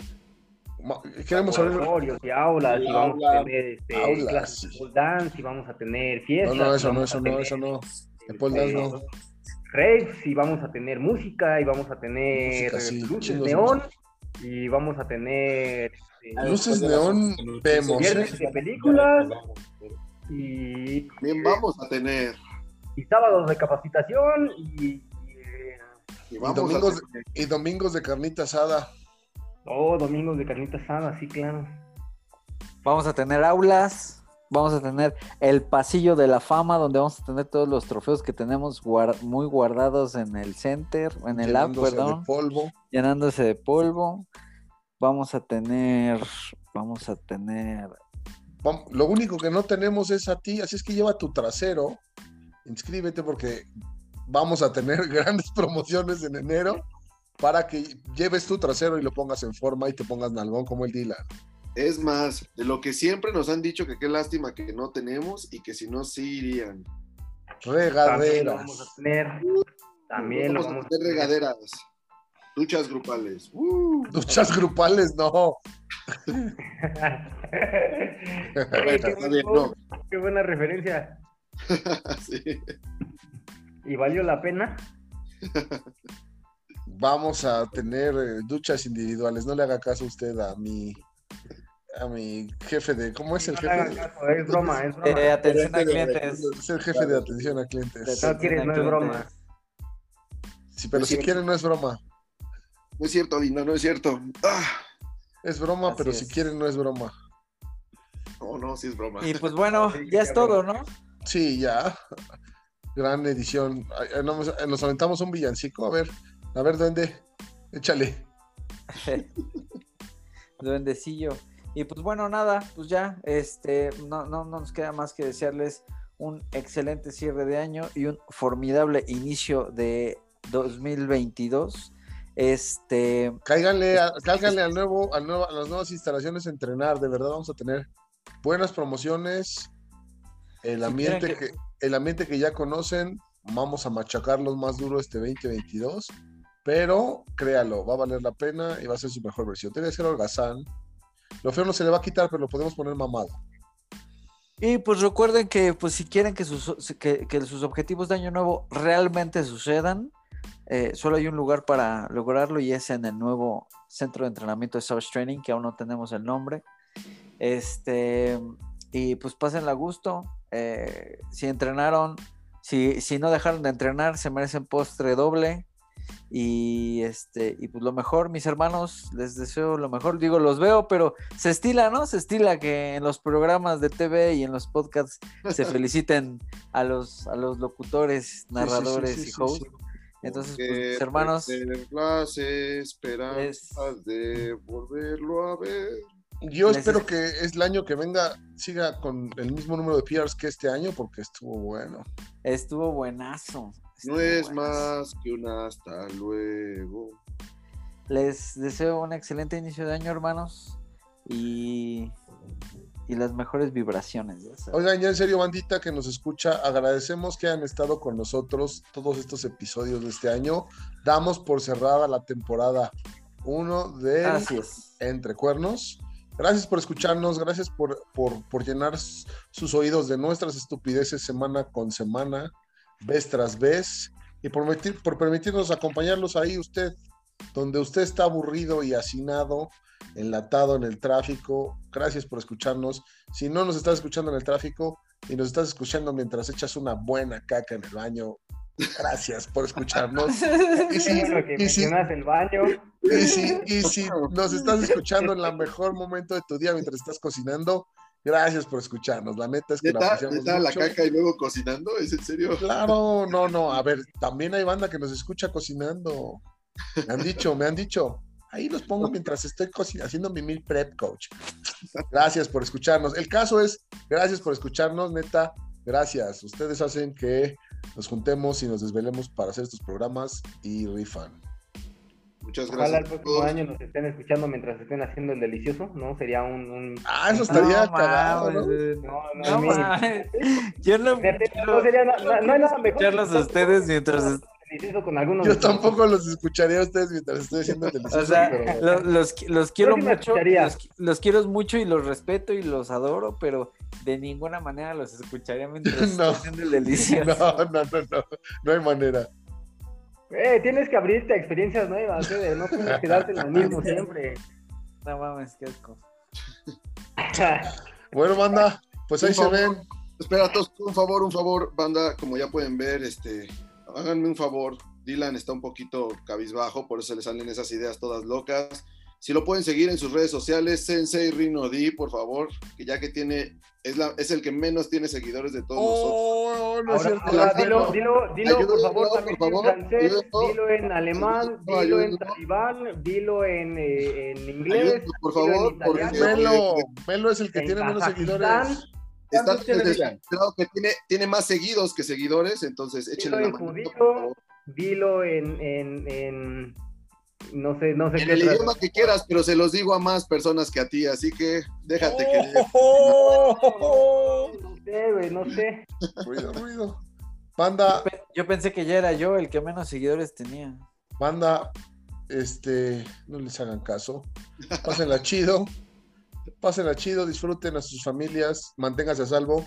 [SPEAKER 4] Queremos abrir.
[SPEAKER 3] Y aulas, y
[SPEAKER 2] Y
[SPEAKER 3] vamos a tener este,
[SPEAKER 4] Aulas.
[SPEAKER 3] clases de pole dance, y vamos a tener
[SPEAKER 4] No,
[SPEAKER 3] fiestas.
[SPEAKER 4] no, eso
[SPEAKER 3] y
[SPEAKER 4] no, eso no,
[SPEAKER 3] tener,
[SPEAKER 4] eso no. El pole dance
[SPEAKER 3] este,
[SPEAKER 4] no.
[SPEAKER 3] raves, y vamos a tener música, y vamos a tener
[SPEAKER 4] Música, sí,
[SPEAKER 3] luces
[SPEAKER 4] chingos de
[SPEAKER 3] neón, y vamos a tener este,
[SPEAKER 4] Luces neón vemos.
[SPEAKER 3] viernes de películas, y,
[SPEAKER 5] También vamos a tener.
[SPEAKER 3] y sábados de capacitación, y, y, eh,
[SPEAKER 5] Y
[SPEAKER 4] domingos,
[SPEAKER 5] tener.
[SPEAKER 4] y domingos de carnita asada.
[SPEAKER 3] oh, domingos de carnita asada, sí, claro.
[SPEAKER 1] Vamos a tener aulas, vamos a tener el pasillo de la fama, donde vamos a tener todos los trofeos que tenemos muy guardados en el center, en el app,
[SPEAKER 4] llenándose de
[SPEAKER 1] perdón,
[SPEAKER 4] polvo.
[SPEAKER 1] llenándose de polvo. Vamos a tener, vamos a tener,
[SPEAKER 4] Lo único que no tenemos es a ti, así es que lleva tu trasero. Inscríbete porque vamos a tener grandes promociones en enero para que lleves tu trasero y lo pongas en forma y te pongas nalgón como el Dylan.
[SPEAKER 5] Es más, de lo que siempre nos han dicho que qué lástima que no tenemos y que si no, sí irían.
[SPEAKER 3] También lo
[SPEAKER 4] Regaderas.
[SPEAKER 3] vamos a tener. También lo
[SPEAKER 5] vamos,
[SPEAKER 3] vamos
[SPEAKER 5] a tener regaderas. Duchas grupales. ¡Uh!
[SPEAKER 4] Duchas grupales, no.
[SPEAKER 3] Qué,
[SPEAKER 5] está bien,
[SPEAKER 3] buen-
[SPEAKER 5] no.
[SPEAKER 3] qué buena referencia.
[SPEAKER 5] Sí.
[SPEAKER 3] ¿Y valió la pena?
[SPEAKER 4] Vamos a tener eh, duchas individuales. No le haga caso usted a mi a mi jefe de ¿cómo es el
[SPEAKER 3] No
[SPEAKER 4] jefe?
[SPEAKER 3] caso, es broma, es broma.
[SPEAKER 1] eh, atención a clientes.
[SPEAKER 4] Es el jefe de atención a clientes.
[SPEAKER 3] No quieres, no es broma.
[SPEAKER 4] Sí, pero si quieren no es broma.
[SPEAKER 5] No es cierto, Dina, no es cierto. Ah,
[SPEAKER 4] Es broma,
[SPEAKER 1] Así
[SPEAKER 4] pero
[SPEAKER 1] es.
[SPEAKER 4] si quieren no es broma.
[SPEAKER 5] no, no, sí es broma.
[SPEAKER 1] Y pues bueno,
[SPEAKER 3] Sí,
[SPEAKER 1] ya es todo, ¿no?
[SPEAKER 4] Sí, ya. Gran edición. Nos nos aventamos un villancico. A ver, a ver, duende. Échale.
[SPEAKER 1] Duendecillo. Y pues bueno, nada, pues ya, este, no, no, no nos queda más que desearles un excelente cierre de año y un formidable inicio de 2022. Este,
[SPEAKER 4] Cáiganle, a- cáiganle al nuevo, al nuevo, a las nuevas instalaciones a entrenar. De verdad vamos a tener buenas promociones. El ambiente, que... el ambiente que ya conocen, vamos a machacarlos más duro este 2022, pero créalo, va a valer la pena y va a ser su mejor versión. Que ser holgazán. Lo feo no se le va a quitar, pero lo podemos poner mamado.
[SPEAKER 1] Y pues recuerden que pues si quieren que sus, que, que sus objetivos de año nuevo realmente sucedan, eh, solo hay un lugar para lograrlo y es en el nuevo centro de entrenamiento de Source Training, que aún no tenemos el nombre. Este, y pues pásenla a gusto. Eh, si entrenaron, si, si no dejaron de entrenar, se merecen postre doble. Y este, y pues lo mejor, mis hermanos, les deseo lo mejor. Digo, los veo, pero se estila, ¿no? Se estila que en los programas de TV y en los podcasts se feliciten a los, a los locutores, narradores
[SPEAKER 4] sí, sí,
[SPEAKER 1] y hosts. Entonces, pues, hermanos,
[SPEAKER 5] las esperanzas
[SPEAKER 1] Es-
[SPEAKER 5] de volverlo a ver.
[SPEAKER 4] Yo
[SPEAKER 1] Les-
[SPEAKER 4] espero que es el año que venga siga con el mismo número de PRs que este año, porque estuvo bueno.
[SPEAKER 1] estuvo buenazo.
[SPEAKER 5] No es
[SPEAKER 1] buenazo.
[SPEAKER 5] más que un hasta luego.
[SPEAKER 1] Les deseo un excelente inicio de año, hermanos. Y, y las mejores vibraciones. ya.
[SPEAKER 4] Oigan, ya en serio, bandita que nos escucha, agradecemos que hayan estado con nosotros todos estos episodios de este año. Damos por cerrada la temporada 1 de
[SPEAKER 1] es.
[SPEAKER 4] Entre Cuernos. Gracias por escucharnos, gracias por, por, por llenar sus oídos de nuestras estupideces semana con semana, vez tras vez, y por, permitir- por permitirnos acompañarlos ahí usted, donde usted está aburrido y hacinado, enlatado en el tráfico. Gracias por escucharnos. Si no nos estás escuchando en el tráfico y nos estás escuchando mientras echas una buena caca en el baño, gracias por escucharnos. Y si, y si-
[SPEAKER 3] el baño.
[SPEAKER 4] y si, y si nos estás escuchando en el mejor momento de tu día mientras estás cocinando, gracias por escucharnos. La neta es que la
[SPEAKER 5] ¿Neta,
[SPEAKER 4] apreciamos
[SPEAKER 5] neta la
[SPEAKER 4] mucho.
[SPEAKER 5] caca y luego cocinando? ¿Es en serio?
[SPEAKER 4] Claro, no, no. A ver, también hay banda que nos escucha cocinando. Me han dicho, me han dicho. Ahí los pongo mientras estoy haciendo mi meal prep, coach. Gracias por escucharnos. El caso es, gracias por escucharnos, neta. Gracias. Ustedes hacen que nos juntemos y nos desvelemos para hacer estos programas y rifan.
[SPEAKER 5] Muchas
[SPEAKER 3] Ojalá el
[SPEAKER 5] gracias.
[SPEAKER 3] próximo
[SPEAKER 5] todos.
[SPEAKER 3] año nos estén escuchando mientras estén haciendo el delicioso, ¿no? Sería un... un-
[SPEAKER 4] Ah, eso estaría
[SPEAKER 1] No
[SPEAKER 4] cagado, ¿no?
[SPEAKER 3] No, no,
[SPEAKER 1] no. Yo no, yo
[SPEAKER 3] no sería na- no hay nada mejor
[SPEAKER 1] escucharlos a ustedes mientras
[SPEAKER 3] delicioso con algunos
[SPEAKER 4] Yo tampoco los escucharía a ustedes mientras estoy haciendo el delicioso,
[SPEAKER 1] O sea,
[SPEAKER 4] pero
[SPEAKER 1] los, los quiero
[SPEAKER 3] sí
[SPEAKER 1] mucho, los, los quiero mucho y los respeto y los adoro, pero de ninguna manera los escucharía mientras
[SPEAKER 4] No.
[SPEAKER 1] estoy haciendo el delicioso.
[SPEAKER 4] no, no, no, no, no hay manera.
[SPEAKER 3] Eh, tienes que abrirte a experiencias nuevas, Fede, no tienes que darte lo mismo siempre.
[SPEAKER 1] No mames, qué asco.
[SPEAKER 4] Bueno, banda, pues ahí se ven.
[SPEAKER 5] Espera, todos, un favor, un favor, banda, como ya pueden ver, este, háganme un favor. Dylan está un poquito cabizbajo, por eso le salen esas ideas todas locas. Si lo pueden seguir en sus redes sociales, Sensei Rino D, por favor, que ya que tiene, es, la, es el que menos tiene seguidores de todos nosotros.
[SPEAKER 4] Oh, no es
[SPEAKER 3] Ahora,
[SPEAKER 4] cierto.
[SPEAKER 3] ahora dilo, dilo, dilo, por favor,
[SPEAKER 5] por
[SPEAKER 3] también
[SPEAKER 5] favor,
[SPEAKER 3] en francés, dilo en alemán, dilo en talibán, dilo en, eh, en inglés,
[SPEAKER 5] por
[SPEAKER 3] dilo en
[SPEAKER 5] favor, porque.
[SPEAKER 4] Melo, Melo es el que
[SPEAKER 3] En
[SPEAKER 4] tiene menos seguidores.
[SPEAKER 5] Está que tiene, tiene más seguidos que seguidores, entonces échenle la
[SPEAKER 3] en
[SPEAKER 5] mano.
[SPEAKER 3] judío, dilo en, en, en, no sé, no sé
[SPEAKER 5] En
[SPEAKER 3] qué
[SPEAKER 5] el
[SPEAKER 3] otra-
[SPEAKER 5] idioma que quieras, pero se los digo a más personas que a ti, así que déjate que...
[SPEAKER 4] Oh.
[SPEAKER 3] No sé, güey, no sé.
[SPEAKER 4] Ruido, ruido. Banda,
[SPEAKER 1] Pe- Yo pensé que ya era yo el que menos seguidores tenía.
[SPEAKER 4] banda, este, no les hagan caso. Pásenla chido. Pásenla chido, disfruten a sus familias, manténganse a salvo.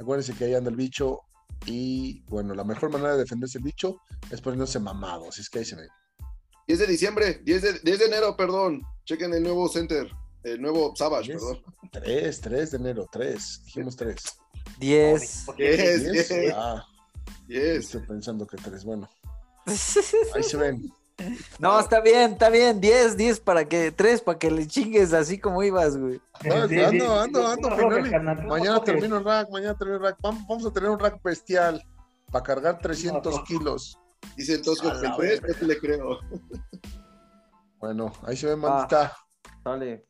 [SPEAKER 4] Acuérdense que ahí anda el bicho. Y bueno, la mejor manera de defenderse el bicho es poniéndose mamados. Es que ahí se ven.
[SPEAKER 5] 10 de diciembre, 10 de, 10 de enero, perdón. Chequen el nuevo center, el nuevo Savage,
[SPEAKER 4] Yes.
[SPEAKER 5] perdón.
[SPEAKER 4] 3, 3 de enero, 3. Dijimos 3.
[SPEAKER 1] 10.
[SPEAKER 5] Yes,
[SPEAKER 4] 10.
[SPEAKER 5] yes,
[SPEAKER 4] Ah,
[SPEAKER 5] yes.
[SPEAKER 4] estoy pensando que 3. Bueno, ahí se ven.
[SPEAKER 1] No, está bien, está bien. 10, 10 para que, 3 para que le chingues así como ibas, güey.
[SPEAKER 4] No,
[SPEAKER 3] Sí, sí,
[SPEAKER 4] ando, ando, ando,
[SPEAKER 3] no
[SPEAKER 4] Mañana
[SPEAKER 3] rojes.
[SPEAKER 4] termino el rack, mañana termino el rack. Vamos, vamos a tener un rack bestial para cargar 300
[SPEAKER 3] No.
[SPEAKER 4] kilos.
[SPEAKER 5] Dice el Tosco
[SPEAKER 4] A
[SPEAKER 5] que
[SPEAKER 4] la
[SPEAKER 5] el tres,
[SPEAKER 4] verga.
[SPEAKER 5] no te le creo.
[SPEAKER 4] Bueno, ahí se
[SPEAKER 1] Ah.
[SPEAKER 4] mandita.
[SPEAKER 1] Dale.